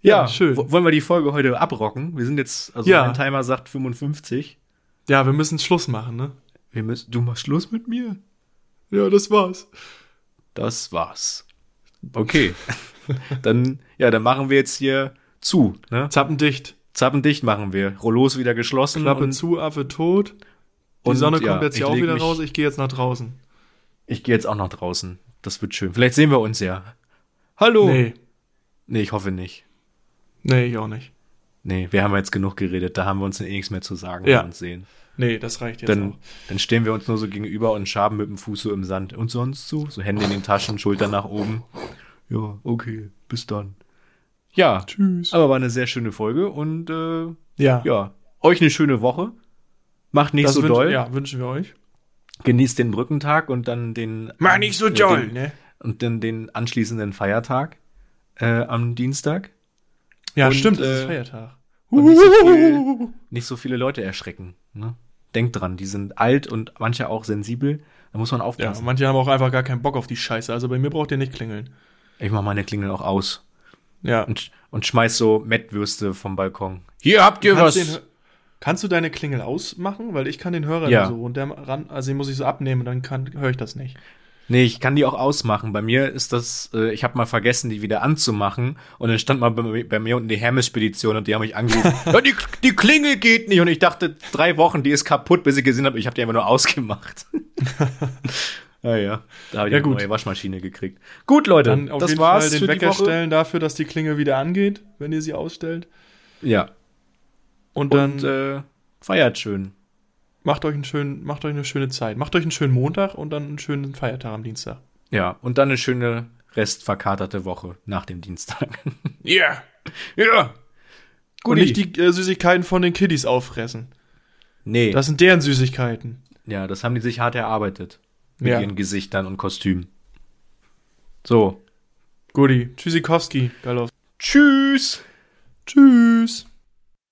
Ja, Ja, schön. Wollen wir die Folge heute abrocken? Wir sind jetzt, also Ja. mein Timer sagt 55. Ja, wir müssen Schluss machen, ne? Wir müssen, du machst Schluss mit mir? Ja, das war's. Das war's. Okay. dann, ja, dann machen wir jetzt hier zu, ne? Zappendicht. Zappendicht machen wir. Rollos wieder geschlossen. Klappe zu, Affe tot. Die und Sonne ja, kommt jetzt ich hier auch wieder mich- raus. Ich gehe jetzt nach draußen. Ich gehe jetzt auch nach draußen. Das wird schön. Vielleicht sehen wir uns ja. Hallo. Nee. Nee, ich hoffe nicht. Nee, ich auch nicht. Nee, wir haben jetzt genug geredet. Da haben wir uns eh nichts mehr zu sagen, Ja. uns sehen. Nee, das reicht jetzt Dann, auch. dann stehen wir uns nur so gegenüber und schaben mit dem Fuß so im Sand. Und sonst so? So Hände in den Taschen, Schultern nach oben. Ja, okay, bis dann. Ja, Tschüss. aber war eine sehr schöne Folge und äh, Ja. ja, euch eine schöne Woche. Macht nicht das so doll. Ja, wünschen wir euch. Genießt den Brückentag und dann den. Mach nicht so äh, doll, den, ne? Und dann den anschließenden Feiertag äh, am Dienstag. Ja, Und, stimmt, es ist äh, Feiertag. und nicht so, viel, nicht so viele Leute erschrecken. Ne? Denkt dran, die sind alt und manche auch sensibel. Da muss man Ja, aufpassen. manche haben auch einfach gar keinen Bock auf die Scheiße. Also bei mir braucht ihr nicht klingeln. ich mach meine Klingel auch aus Ja. und, und schmeiß so Mettwürste vom Balkon. Hier habt ihr Kannst, was. den, kannst du deine Klingel ausmachen? Weil ich kann den Hörer Ja. so und der ran, also den muss ich so abnehmen, dann kann höre ich das nicht. Nee, ich kann die auch ausmachen. Bei mir ist das, äh, ich habe mal vergessen, die wieder anzumachen. Und dann stand mal bei, bei mir unten die Hermes-Spedition und die haben mich angerufen. ja, die, die Klingel geht nicht. Und ich dachte, drei Wochen, die ist kaputt, bis ich gesehen habe, ich habe die einfach nur ausgemacht. ja, ja. Da habe ich Ja, eine gut. neue Waschmaschine gekriegt. Gut, Leute, Dann auf das jeden war's Fall den Wecker stellen dafür, dass die Klingel wieder angeht, wenn ihr sie ausstellt. Ja. Und dann Und äh, feiert schön. Macht euch einen schönen, macht euch eine schöne Zeit. Macht euch einen schönen Montag und dann einen schönen Feiertag am Dienstag. Ja, und dann eine schöne restverkaterte Woche nach dem Dienstag. Yeah. ja. Und nicht die äh, Süßigkeiten von den Kiddies auffressen. nee, Das sind deren Süßigkeiten. ja, das haben die sich hart erarbeitet. Mit Ja. ihren Gesichtern und Kostümen. So. Guti. Tschüssikowski. Geil. Tschüss. Tschüss.